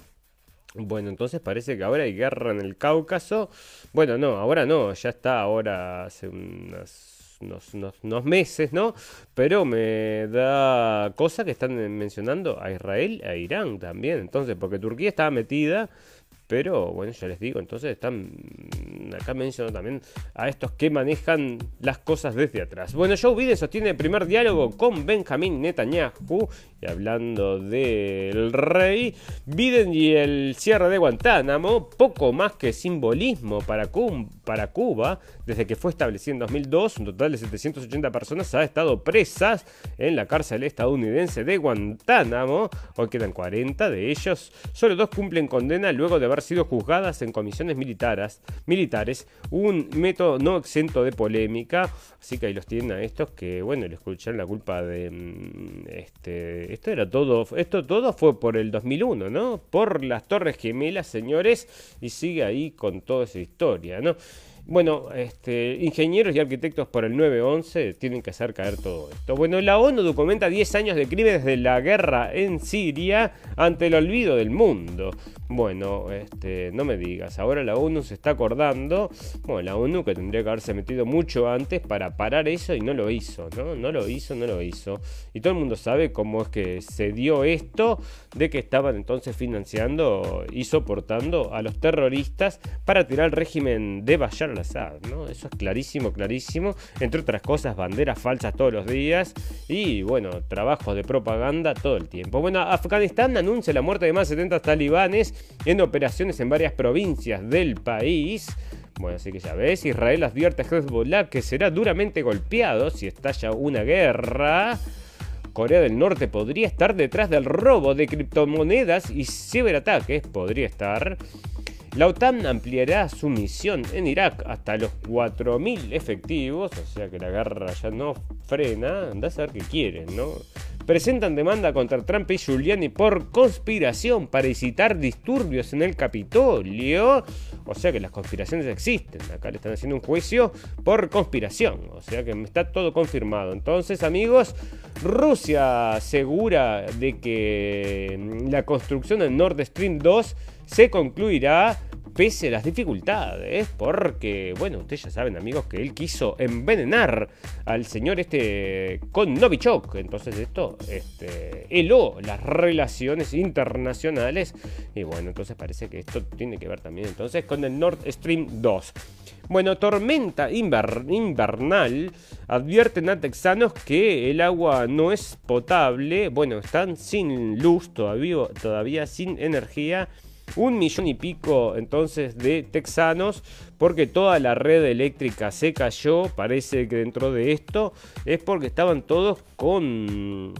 Bueno, entonces parece que ahora hay guerra en el Cáucaso. Bueno, no, ahora no, ya está ahora hace unas unos, meses, ¿no? Pero me da cosa que están mencionando a Israel e a Irán también. Entonces, porque Turquía estaba metida pero bueno, ya les digo, entonces están acá menciono también a estos que manejan las cosas desde atrás. Bueno, Joe Biden sostiene el primer diálogo con Benjamín Netanyahu. Y hablando del rey, Biden y el cierre de Guantánamo, poco más que simbolismo para, para Cuba. Desde que fue establecido en 2002, un total de 780 personas ha estado presas en la cárcel estadounidense de Guantánamo. Hoy quedan 40 de ellos. Solo dos cumplen condena luego de haber sido juzgadas en comisiones militares, militares, un método no exento de polémica, así que ahí los tienen a estos que, bueno, le escuchan la culpa de, mm, este, esto era todo, esto todo fue por el 2001, ¿no? Por las Torres Gemelas, señores, y sigue ahí con toda esa historia, ¿no? Bueno, este, ingenieros y arquitectos por el 9-11 tienen que hacer caer todo esto. Bueno, la ONU documenta 10 años de crímenes de la guerra en Siria ante el olvido del mundo. Bueno, este, no me digas, ahora la ONU se está acordando. Bueno, la ONU que tendría que haberse metido mucho antes para parar eso y no lo hizo, ¿no? No lo hizo, no lo hizo. Y todo el mundo sabe cómo es que se dio esto de que estaban entonces financiando y soportando a los terroristas para tirar el régimen de Bashar al-Assad, ¿no? Eso es clarísimo, clarísimo. Entre otras cosas, banderas falsas todos los días y, bueno, trabajos de propaganda todo el tiempo. Bueno, Afganistán anuncia la muerte de más de 70 talibanes en operaciones en varias provincias del país. Bueno, así que ya ves, Israel advierte a Hezbollah que será duramente golpeado si estalla una guerra. Corea del Norte podría estar detrás del robo de criptomonedas y ciberataques, podría estar. La OTAN ampliará su misión en Irak hasta los 4.000 efectivos, o sea que la guerra ya no frena, anda a saber qué quieren, ¿no? presentan demanda contra Trump y Giuliani por conspiración para incitar disturbios en el Capitolio. O sea que las conspiraciones existen. Acá le están haciendo un juicio por conspiración. O sea que está todo confirmado. Entonces, amigos, Rusia asegura de que la construcción del Nord Stream 2 se concluirá pese a las dificultades, porque, bueno, ustedes ya saben, amigos, que él quiso envenenar al señor este con Novichok. Entonces, esto este, heló las relaciones internacionales. Y bueno, entonces parece que esto tiene que ver también entonces con el Nord Stream 2. Bueno, tormenta invernal. Advierten a texanos que el agua no es potable. Bueno, están sin luz todavía, todavía sin energía un millón y pico entonces de texanos porque toda la red eléctrica se cayó. Parece que dentro de esto es porque estaban todos con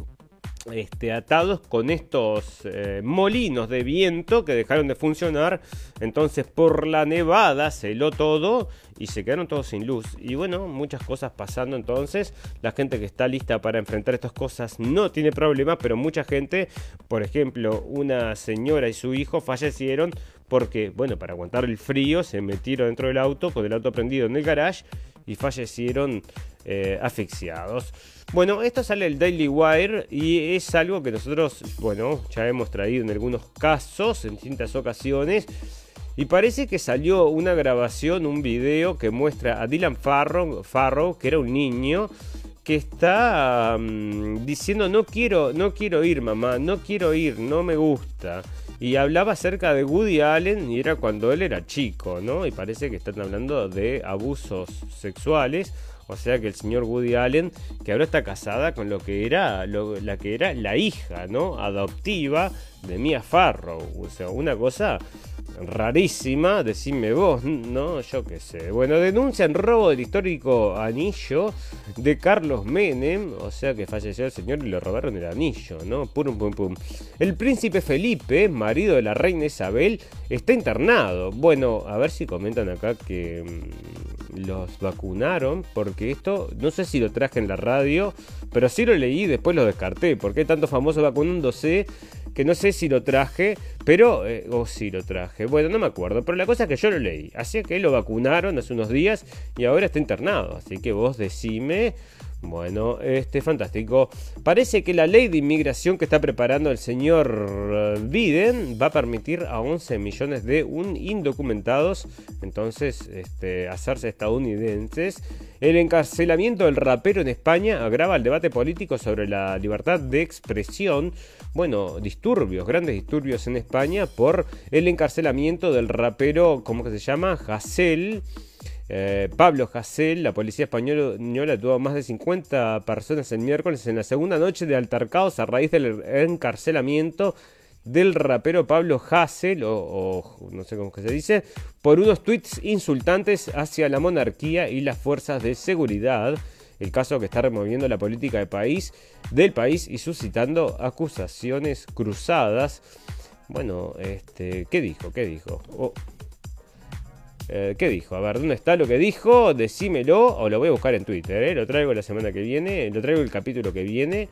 este, atados con estos eh, molinos de viento que dejaron de funcionar. Entonces por la nevada se heló todo y se quedaron todos sin luz. Y bueno, muchas cosas pasando entonces. La gente que está lista para enfrentar estas cosas no tiene problema, pero mucha gente, por ejemplo, una señora y su hijo fallecieron porque, bueno, para aguantar el frío se metieron dentro del auto con el auto prendido en el garage y fallecieron eh, asfixiados. Bueno, esto sale del Daily Wire y es algo que nosotros, bueno, ya hemos traído en algunos casos, en distintas ocasiones. Y parece que salió una grabación, un video que muestra a Dylan Farrow, Farrow que era un niño, que está mm, diciendo no quiero, no quiero ir, mamá, no quiero ir, no me gusta. Y hablaba acerca de Woody Allen y era cuando él era chico, ¿no? Y parece que están hablando de abusos sexuales. O sea que el señor Woody Allen, que ahora está casada con lo que era, la que era la hija, ¿no? Adoptiva de Mia Farrow. O sea, una cosa rarísima, decime vos, no, yo qué sé. Bueno, denuncian robo del histórico anillo de Carlos Menem, o sea que falleció el señor y le robaron el anillo, ¿no? Pum, pum, pum. El príncipe Felipe, marido de la reina Isabel, está internado. Bueno, a ver si comentan acá que mm, los vacunaron, porque esto, no sé si lo traje en la radio, pero sí lo leí y después lo descarté, porque hay tantos famosos vacunándose que no sé si lo traje, pero... Eh, o si lo traje, bueno, no me acuerdo, pero la cosa es que yo lo leí, así que lo vacunaron hace unos días y ahora está internado, así que vos decime... Bueno, este fantástico. Parece que la ley de inmigración que está preparando el señor eh, Biden va a permitir a 11 millones de un indocumentados, entonces, este, hacerse estadounidenses. El encarcelamiento del rapero en España agrava el debate político sobre la libertad de expresión. Bueno, disturbios, grandes disturbios en España por el encarcelamiento del rapero, ¿cómo que se llama? Hassel. Eh, Pablo Hassel, la policía española tuvo más de 50 personas el miércoles en la segunda noche de altercados a raíz del encarcelamiento del rapero Pablo Hassel, o, no sé cómo se dice, por unos tweets insultantes hacia la monarquía y las fuerzas de seguridad. El caso que está removiendo la política de país, del país y suscitando acusaciones cruzadas. Bueno, este, ¿qué dijo? ¿Qué dijo? Oh, eh, ¿Qué dijo? A ver, ¿dónde está lo que dijo? Decímelo o lo voy a buscar en Twitter. ¿eh? Lo traigo la semana que viene, lo traigo el capítulo que viene.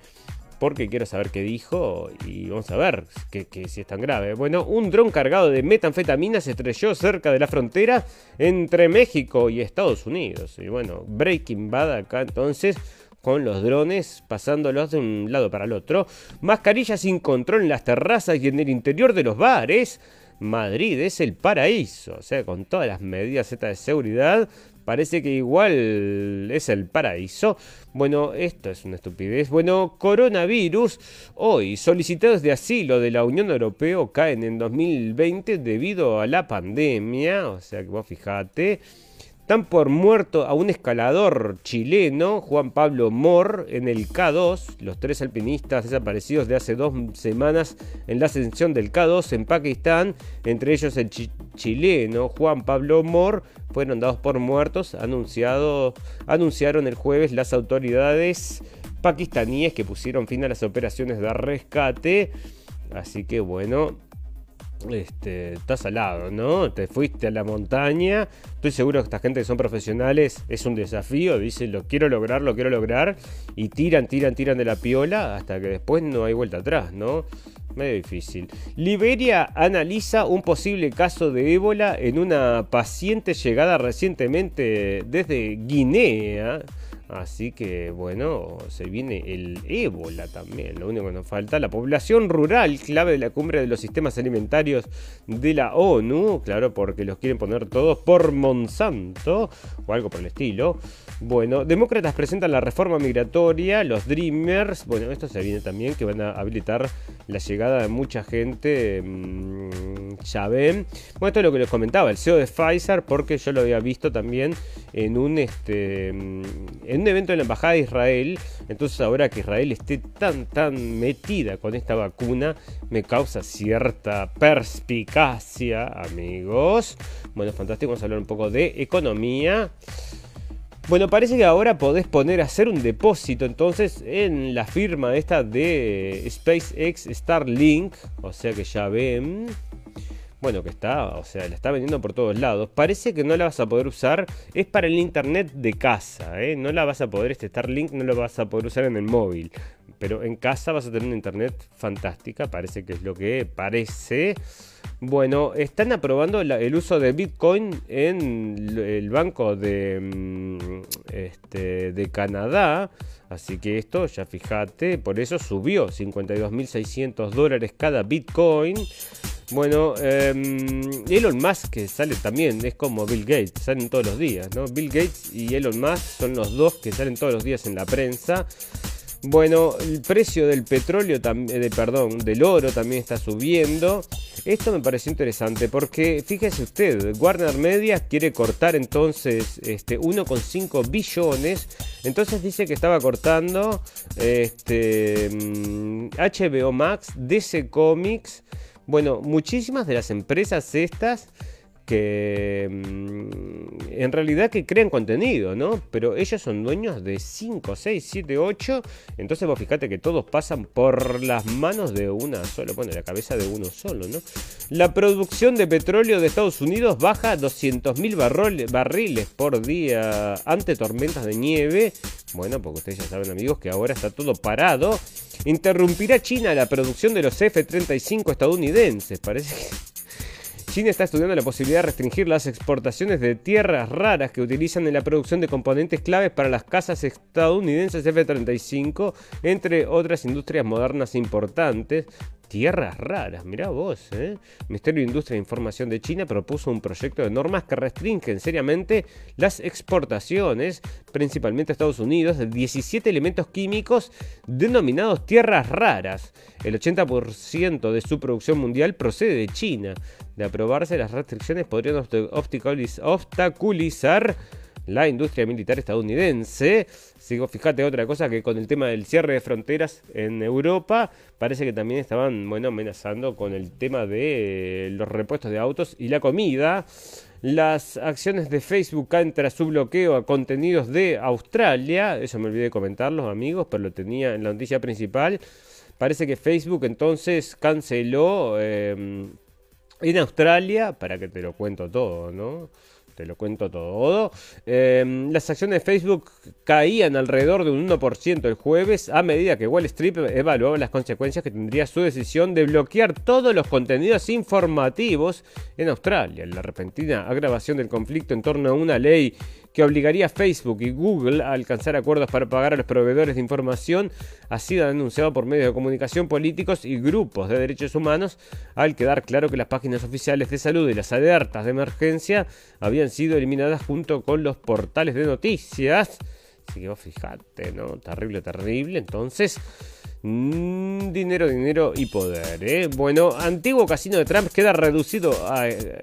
Porque quiero saber qué dijo y vamos a ver que, si es tan grave. Bueno, un dron cargado de metanfetamina se estrelló cerca de la frontera entre México y Estados Unidos. Y bueno, Breaking Bad acá entonces con los drones pasándolos de un lado para el otro. Mascarillas sin control en las terrazas y en el interior de los bares. Madrid es el paraíso, o sea, con todas las medidas de seguridad, parece que igual es el paraíso. Bueno, esto es una estupidez. Bueno, coronavirus. Hoy, solicitados de asilo de la Unión Europea caen en 2020 debido a la pandemia, o sea que vos fijate. Dan por muerto a un escalador chileno, Juan Pablo Mor, en el K2. Los tres alpinistas desaparecidos de hace dos semanas en la ascensión del K2 en Pakistán, entre ellos el chileno Juan Pablo Mor, fueron dados por muertos, anunciado, anunciaron el jueves las autoridades pakistaníes que pusieron fin a las operaciones de rescate. Así que bueno, este, estás al lado, ¿no? Te fuiste a la montaña. Estoy seguro que esta gente que son profesionales es un desafío. Dicen, lo quiero lograr, lo quiero lograr. Y tiran, tiran, tiran de la piola hasta que después no hay vuelta atrás, ¿no? Medio difícil. Liberia analiza un posible caso de ébola en una paciente llegada recientemente desde Guinea. Así que bueno, se viene el ébola también, lo único que nos falta. La población rural, clave de la cumbre de los sistemas alimentarios de la ONU, claro, porque los quieren poner todos por Monsanto o algo por el estilo. Bueno, demócratas presentan la reforma migratoria, los Dreamers, bueno, esto se viene también, que van a habilitar la llegada de mucha gente, mmm, ya ven. Bueno, esto es lo que les comentaba, el CEO de Pfizer, porque yo lo había visto también en un, este, mm, en un evento de la Embajada de Israel. Entonces ahora que Israel esté tan, tan metida con esta vacuna, me causa cierta perspicacia, amigos. Bueno, fantástico, vamos a hablar un poco de economía. Bueno, parece que ahora podés poner a hacer un depósito entonces en la firma esta de SpaceX Starlink. O sea que ya ven bueno, que está, o sea, la está vendiendo por todos lados. Parece que no la vas a poder usar, es para el internet de casa, ¿eh? No la vas a poder, este Starlink no lo vas a poder usar en el móvil. Pero en casa vas a tener una internet fantástica, parece que es lo que parece. Bueno, están aprobando el uso de Bitcoin en el banco de, mm, este, de Canadá. Así que esto, ya fíjate, por eso subió 52.600 dólares cada Bitcoin. Bueno, eh, Elon Musk que sale también, es como Bill Gates, salen todos los días, ¿no? Bill Gates y Elon Musk son los dos que salen todos los días en la prensa. Bueno, el precio del petróleo, también, de, perdón, del oro también está subiendo. Esto me pareció interesante porque, fíjese usted, Warner Media quiere cortar entonces este, 1,5 billones. Entonces dice que estaba cortando este, HBO mm, Max, DC Comics. Bueno, muchísimas de las empresas estas que mm, en realidad que crean contenido, ¿no? Pero ellos son dueños de 5, 6, 7, 8. Entonces vos fíjate que todos pasan por las manos de una sola, bueno, la cabeza de uno solo, ¿no? La producción de petróleo de Estados Unidos baja a 200.000 barriles por día ante tormentas de nieve. Bueno, porque ustedes ya saben amigos que ahora está todo parado. Interrumpirá China la producción de los F-35 estadounidenses. Parece que... China está estudiando la posibilidad de restringir las exportaciones de tierras raras que utilizan en la producción de componentes claves para las casas estadounidenses F-35, entre otras industrias modernas importantes. Tierras raras, mirá vos, ¿eh? Ministerio de Industria e Información de China propuso un proyecto de normas que restringen seriamente las exportaciones, principalmente a Estados Unidos, de 17 elementos químicos denominados tierras raras. El 80% de su producción mundial procede de China. De aprobarse, las restricciones podrían obstaculizar la industria militar estadounidense. Sigo, fíjate otra cosa que con el tema del cierre de fronteras en Europa, parece que también estaban, bueno, amenazando con el tema de los repuestos de autos y la comida. Las acciones de Facebook caen su bloqueo a contenidos de Australia. Eso me olvidé de comentarlo, amigos, pero lo tenía en la noticia principal. Parece que Facebook entonces canceló em, en Australia, para que te lo cuento todo, ¿no? Te lo cuento todo. Em, las acciones de Facebook caían alrededor de un 1% el jueves a medida que Wall Street evaluaba las consecuencias que tendría su decisión de bloquear todos los contenidos informativos en Australia. La repentina agravación del conflicto en torno a una ley que obligaría a Facebook y Google a alcanzar acuerdos para pagar a los proveedores de información, ha sido denunciado por medios de comunicación políticos y grupos de derechos humanos, al quedar claro que las páginas oficiales de salud y las alertas de emergencia habían sido eliminadas junto con los portales de noticias. Así que vos fijate, ¿no? Terrible, terrible. Entonces, Mm, dinero, dinero y poder. ¿eh? Bueno, antiguo casino de Trump queda reducido a eh,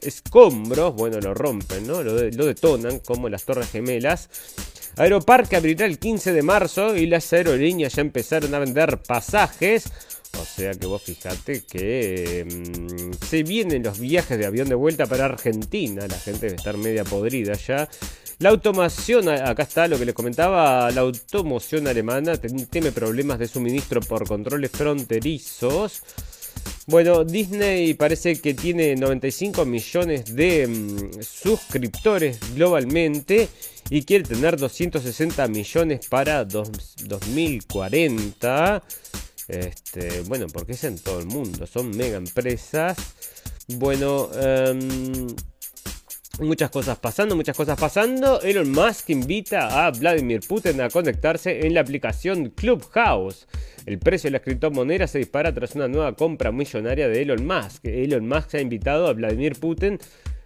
escombros. Bueno, lo rompen, ¿no? Lo, detonan como las Torres Gemelas. Aeroparque abrirá el 15 de marzo y las aerolíneas ya empezaron a vender pasajes. O sea que vos fijate que mm, se vienen los viajes de avión de vuelta para Argentina. La gente debe estar media podrida ya. La automoción, acá está lo que les comentaba, la automoción alemana teme problemas de suministro por controles fronterizos. Bueno, Disney parece que tiene 95 millones de mm, suscriptores globalmente y quiere tener 260 millones para 2040. Este, bueno, porque es en todo el mundo, son mega empresas. Bueno, um, Muchas cosas pasando, muchas cosas pasando. Elon Musk invita a Vladimir Putin a conectarse en la aplicación Clubhouse. El precio de la criptomoneda se dispara tras una nueva compra millonaria de Elon Musk. Elon Musk ha invitado a Vladimir Putin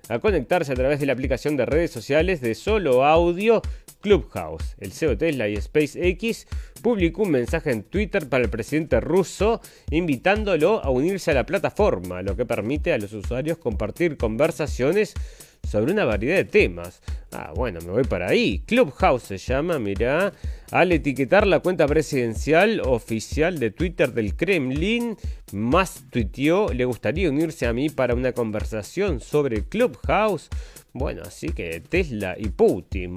a conectarse a través de la aplicación de redes sociales de solo audio Clubhouse. El CEO Tesla y SpaceX publicó un mensaje en Twitter para el presidente ruso invitándolo a unirse a la plataforma, lo que permite a los usuarios compartir conversaciones sobre una variedad de temas. Ah, bueno, me voy para ahí. Clubhouse se llama, mirá. Al etiquetar la cuenta presidencial oficial de Twitter del Kremlin, más tuiteó, le gustaría unirse a mí para una conversación sobre Clubhouse. Bueno, así que Tesla y Putin,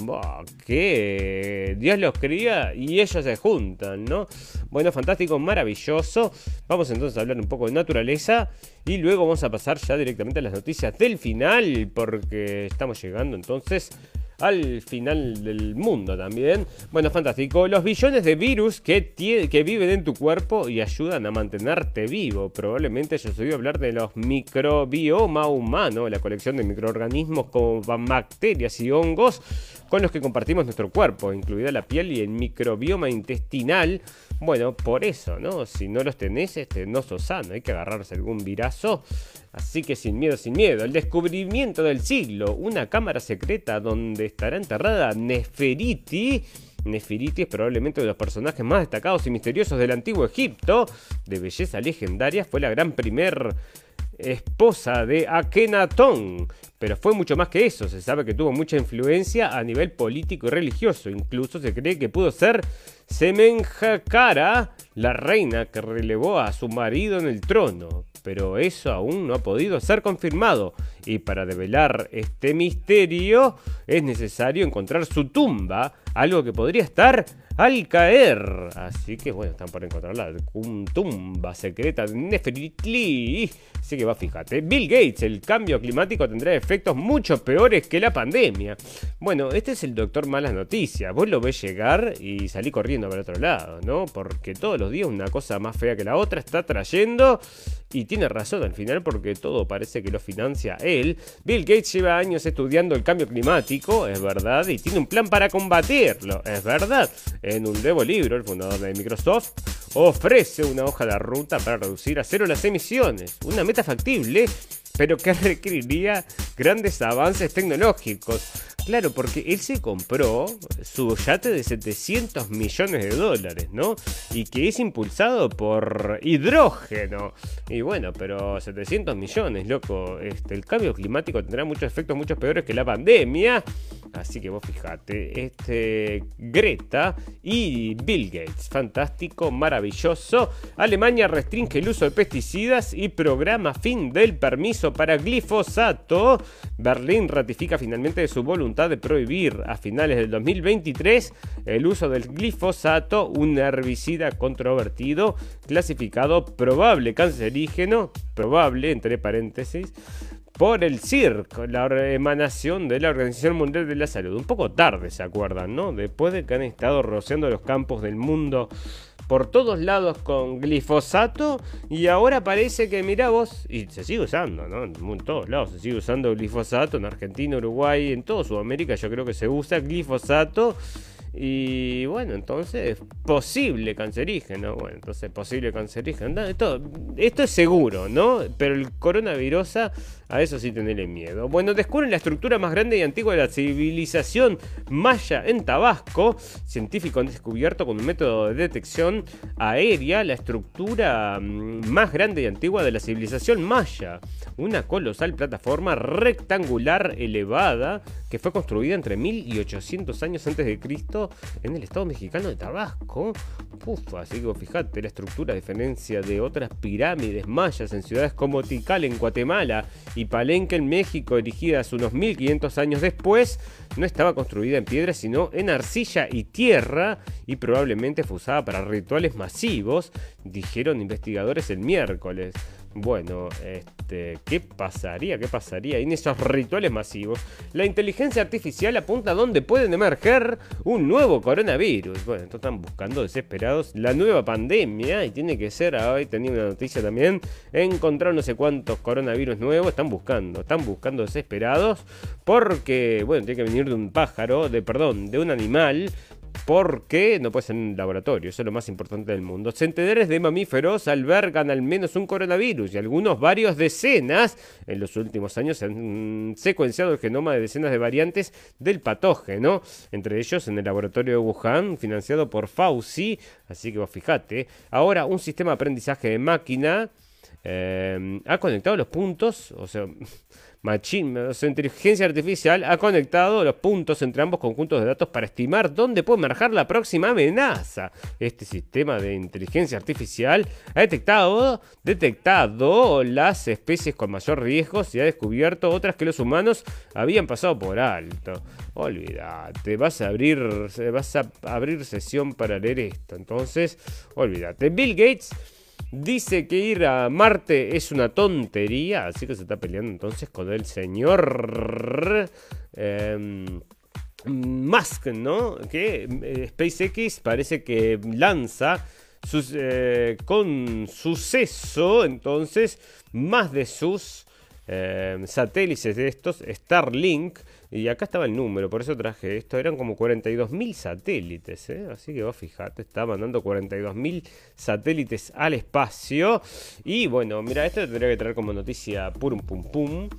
que Dios los cría y ellos se juntan, ¿no? Bueno, fantástico, maravilloso. Vamos entonces a hablar un poco de naturaleza y luego vamos a pasar ya directamente a las noticias del final, porque estamos llegando entonces al final del mundo también. Bueno, fantástico. Los billones de virus que, que viven en tu cuerpo y ayudan a mantenerte vivo. Probablemente yo oído hablar de los microbioma humano, la colección de microorganismos como bacterias y hongos con los que compartimos nuestro cuerpo, incluida la piel y el microbioma intestinal. Bueno, por eso, ¿no? Si no los tenés, este, no sos sano, hay que agarrarse algún virazo. Así que sin miedo, sin miedo. El descubrimiento del siglo, una cámara secreta donde estará enterrada Neferiti. Neferiti es probablemente uno de los personajes más destacados y misteriosos del antiguo Egipto. De belleza legendaria, fue la gran primer esposa de Akenatón. Pero fue mucho más que eso, se sabe que tuvo mucha influencia a nivel político y religioso, incluso se cree que pudo ser Semenjakara, la reina que relevó a su marido en el trono, pero eso aún no ha podido ser confirmado, y para develar este misterio es necesario encontrar su tumba, algo que podría estar al caer. Así que bueno, están por encontrar la tumba secreta de Nefertiti. Así que va, fíjate. Bill Gates, el cambio climático tendrá efectos mucho peores que la pandemia. Bueno, este es el doctor malas noticias. Vos lo ves llegar y salí corriendo para otro lado, ¿no? Porque todos los días una cosa más fea que la otra está trayendo. Y tiene razón al final porque todo parece que lo financia él. Bill Gates lleva años estudiando el cambio climático, es verdad, y tiene un plan para combatirlo, es verdad. En un nuevo libro, el fundador de Microsoft ofrece una hoja de ruta para reducir a cero las emisiones. Una meta factible, pero que requeriría grandes avances tecnológicos. Claro, porque él se compró su yate de 700 millones de dólares, ¿no? Y que es impulsado por hidrógeno. Y bueno, pero 700 millones, loco. Este, el cambio climático tendrá muchos efectos mucho peores que la pandemia. Así que vos fijate, este Greta y Bill Gates, fantástico, maravilloso. Alemania restringe el uso de pesticidas y programa fin del permiso para glifosato. Berlín ratifica finalmente su voluntad de prohibir a finales del 2023 el uso del glifosato, un herbicida controvertido, clasificado probable cancerígeno, probable entre paréntesis, por el CIRC, la emanación de la Organización Mundial de la Salud. Un poco tarde, ¿se acuerdan? ¿No? Después de que han estado rociando los campos del mundo por todos lados con glifosato y ahora parece que, mira vos, y se sigue usando, ¿no? En todos lados se sigue usando glifosato, en Argentina, Uruguay, en toda Sudamérica yo creo que se usa glifosato. Y bueno, entonces, posible cancerígeno. Bueno, entonces, posible cancerígeno. Esto, esto es seguro, ¿no? Pero el coronavirus a eso sí tenerle miedo. Bueno, descubren la estructura más grande y antigua de la civilización maya en Tabasco. Científicos han descubierto con un método de detección aérea la estructura mm, más grande y antigua de la civilización maya. Una colosal plataforma rectangular elevada que fue construida entre 1000 y 800 años antes de Cristo en el estado mexicano de Tabasco. Uf, así que fíjate, la estructura, a diferencia de otras pirámides mayas en ciudades como Tikal en Guatemala y Palenque en México, erigidas unos 1500 años después, no estaba construida en piedra sino en arcilla y tierra y probablemente fue usada para rituales masivos, dijeron investigadores el miércoles. Bueno, este, ¿qué pasaría? ¿Qué pasaría en esos rituales masivos? La inteligencia artificial apunta a dónde pueden emerger un nuevo coronavirus. Bueno, entonces están buscando desesperados la nueva pandemia y tiene que ser, hoy tenía una noticia también, encontrar no sé cuántos coronavirus nuevos, están buscando, están buscando desesperados porque, bueno, tiene que venir de un pájaro, de perdón, de un animal porque no puede ser en laboratorio, eso es lo más importante del mundo. Centenares de mamíferos albergan al menos un coronavirus y algunos varios decenas. En los últimos años se han secuenciado el genoma de decenas de variantes del patógeno, entre ellos en el laboratorio de Wuhan, financiado por Fauci. Así que vos fijate. Ahora, un sistema de aprendizaje de máquina eh, ha conectado los puntos, o sea. Machine, o inteligencia artificial ha conectado los puntos entre ambos conjuntos de datos para estimar dónde puede emerger la próxima amenaza. Este sistema de inteligencia artificial ha detectado, detectado las especies con mayor riesgo y ha descubierto otras que los humanos habían pasado por alto. Olvídate, vas a abrir, vas a abrir sesión para leer esto. Entonces, olvídate. Bill Gates Dice que ir a Marte es una tontería, así que se está peleando entonces con el señor em, Musk, ¿no? Que eh, SpaceX parece que lanza eh, con suceso entonces más de sus em, satélites de estos, Starlink, Y acá estaba el número, por eso traje esto. Eran como 42.000 satélites, ¿eh? Así que vos fijate, está mandando 42.000 satélites al espacio. Y bueno, mira, esto tendría que traer como noticia pum pum pum.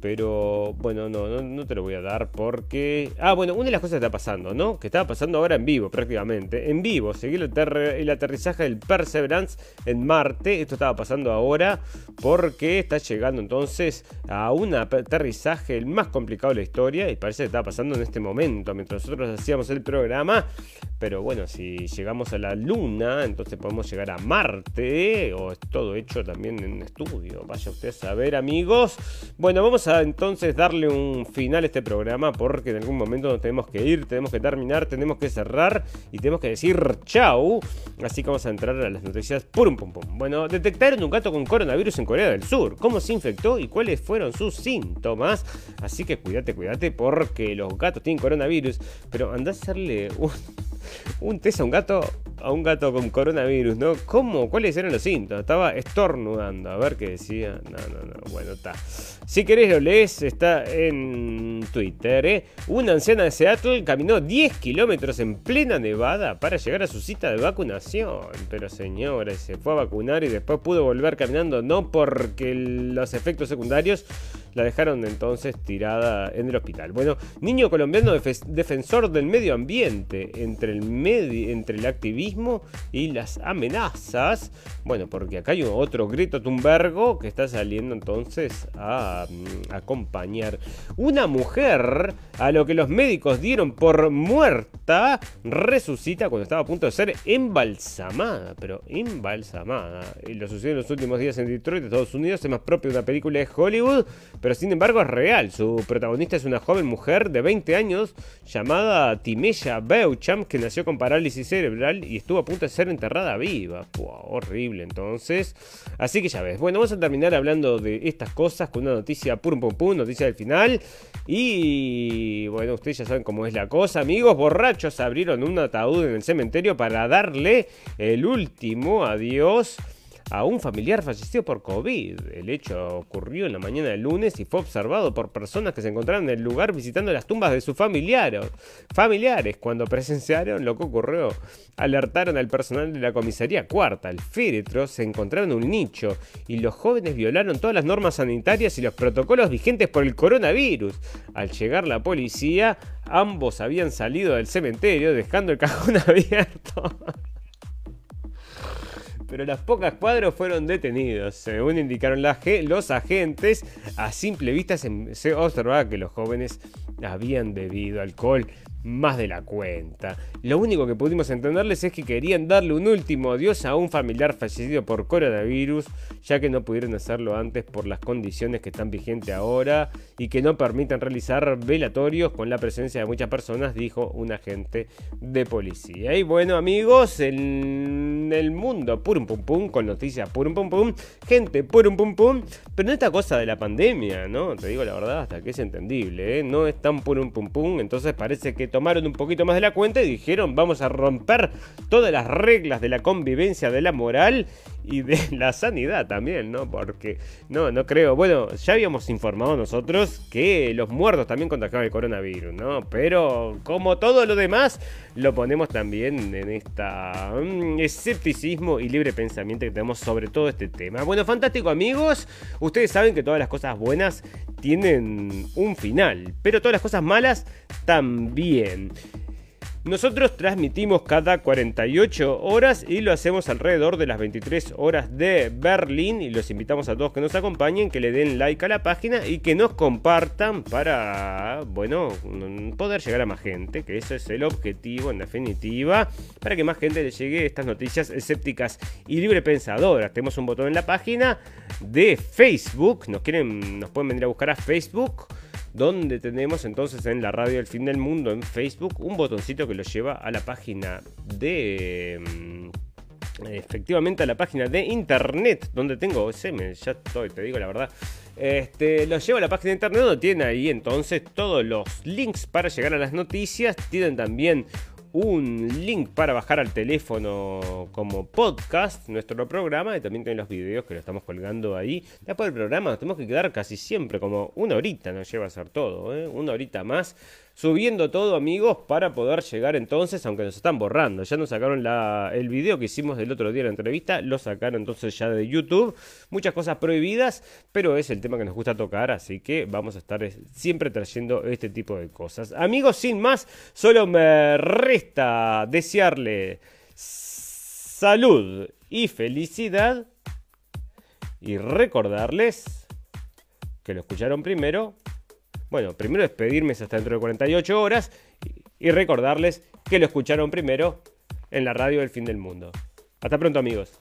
Pero bueno, no, no, no, te lo voy a dar porque... Ah, bueno, una de las cosas que está pasando, ¿no? Que estaba pasando ahora en vivo prácticamente. En vivo, seguí el aterrizaje del Perseverance en Marte. Esto estaba pasando ahora porque está llegando entonces a un aterrizaje el más complicado de la historia y parece que está pasando en este momento mientras nosotros hacíamos el programa. Pero bueno, si llegamos a la Luna, entonces podemos llegar a Marte o es todo hecho también en estudio. Vaya usted a saber, amigos. Bueno, vamos a entonces darle un final a este programa porque en algún momento nos tenemos que ir, tenemos que terminar, tenemos que cerrar y tenemos que decir chau. Así que vamos a entrar a las noticias pum pum pum. Bueno, detectaron un gato con coronavirus en Corea del Sur. ¿Cómo se infectó y cuáles fueron sus síntomas? Así que cuídate, cuídate porque los gatos tienen coronavirus. Pero anda a hacerle un, test a un gato a un gato con coronavirus, ¿no? ¿Cómo? ¿Cuáles eran los síntomas? Estaba estornudando, a ver qué decía. No, no, no, bueno, está. Si querés lo lees, está en Twitter, ¿eh? Una anciana de Seattle caminó 10 kilómetros en plena nevada para llegar a su cita de vacunación. Pero señora, se fue a vacunar y después pudo volver caminando, no porque los efectos secundarios la dejaron entonces tirada en el hospital. Bueno, niño colombiano defensor del medio ambiente entre el, entre el activismo y las amenazas. Bueno, porque acá hay otro Grito Thunbergo que está saliendo entonces a, mm, acompañar. Una mujer a lo que los médicos dieron por muerta resucita cuando estaba a punto de ser embalsamada. Pero embalsamada. Y lo sucedió en los últimos días en Detroit, Estados Unidos. Es más propio de una película de Hollywood pero sin embargo es real. Su protagonista es una joven mujer de 20 años llamada Timeya Beucham, que nació con parálisis cerebral y estuvo a punto de ser enterrada viva. horrible entonces. Así que ya ves. Bueno, vamos a terminar hablando de estas cosas con una noticia pum pum pum, noticia del final. Y bueno, ustedes ya saben cómo es la cosa, amigos. Borrachos abrieron un ataúd en el cementerio para darle el último adiós a un familiar fallecido por COVID. El hecho ocurrió en la mañana del lunes y fue observado por personas que se encontraron en el lugar visitando las tumbas de sus familiares. Familiares, cuando presenciaron lo que ocurrió, alertaron al personal de la comisaría cuarta. El féretro se encontraba en un nicho y los jóvenes violaron todas las normas sanitarias y los protocolos vigentes por el coronavirus. Al llegar la policía, ambos habían salido del cementerio dejando el cajón (laughs) abierto pero las pocas cuadros fueron detenidos. Según indicaron los agentes, a simple vista se observaba que los jóvenes habían bebido alcohol más de la cuenta. Lo único que pudimos entenderles es que querían darle un último adiós a un familiar fallecido por coronavirus, ya que no pudieron hacerlo antes por las condiciones que están vigentes ahora y que no permiten realizar velatorios con la presencia de muchas personas, dijo un agente de policía. Y bueno, amigos, en el mundo purum pum pum, con noticias purum pum pum, gente purum pum pum, pero no esta cosa de la pandemia, ¿no? Te digo la verdad, hasta que es entendible, ¿eh? No es tan purum pum pum, entonces parece que tomaron un poquito más de la cuenta y dijeron vamos a romper todas las reglas de la convivencia, de la moral y de (laughs) la sanidad también, ¿no? Porque no, no creo. Bueno, ya habíamos informado nosotros que los muertos también contagiaban el coronavirus, ¿no? Pero como todo lo demás, lo ponemos también en esta mm, escepticismo y libre pensamiento que tenemos sobre todo este tema. Bueno, fantástico amigos, ustedes saben que todas las cosas buenas tienen un final, pero todas las cosas malas también. Nosotros transmitimos cada 48 horas y lo hacemos alrededor de las 23 horas de Berlín y los invitamos a todos que nos acompañen, que le den like a la página y que nos compartan para, bueno, poder llegar a más gente, que ese es el objetivo en definitiva, para que más gente le llegue estas noticias escépticas y libre pensadoras. Tenemos un botón en la página de Facebook, nos quieren nos pueden venir a buscar a Facebook donde tenemos entonces en la radio El Fin del Mundo en Facebook un botoncito que lo lleva a la página de... Mm, efectivamente a la página de internet donde tengo ese ya estoy te digo la verdad este, los lleva a la página de internet donde tienen ahí entonces todos los links para llegar a las noticias. Tienen también un link para bajar al teléfono como podcast nuestro programa y también tiene los videos que lo estamos colgando ahí. Después del programa nos tenemos que quedar casi siempre como una horita, nos lleva a hacer todo, ¿eh? una horita más subiendo todo amigos para poder llegar entonces, aunque nos están borrando, ya nos sacaron el video que hicimos del otro día en la entrevista, lo sacaron entonces ya de YouTube, muchas cosas prohibidas, pero es el tema que nos gusta tocar, así que vamos a estar siempre trayendo este tipo de cosas. Amigos, sin más, solo me resta desearle salud y felicidad y recordarles que lo escucharon primero bueno, primero despedirme hasta dentro de 48 horas y recordarles que lo escucharon primero en la radio del fin del mundo. Hasta pronto amigos.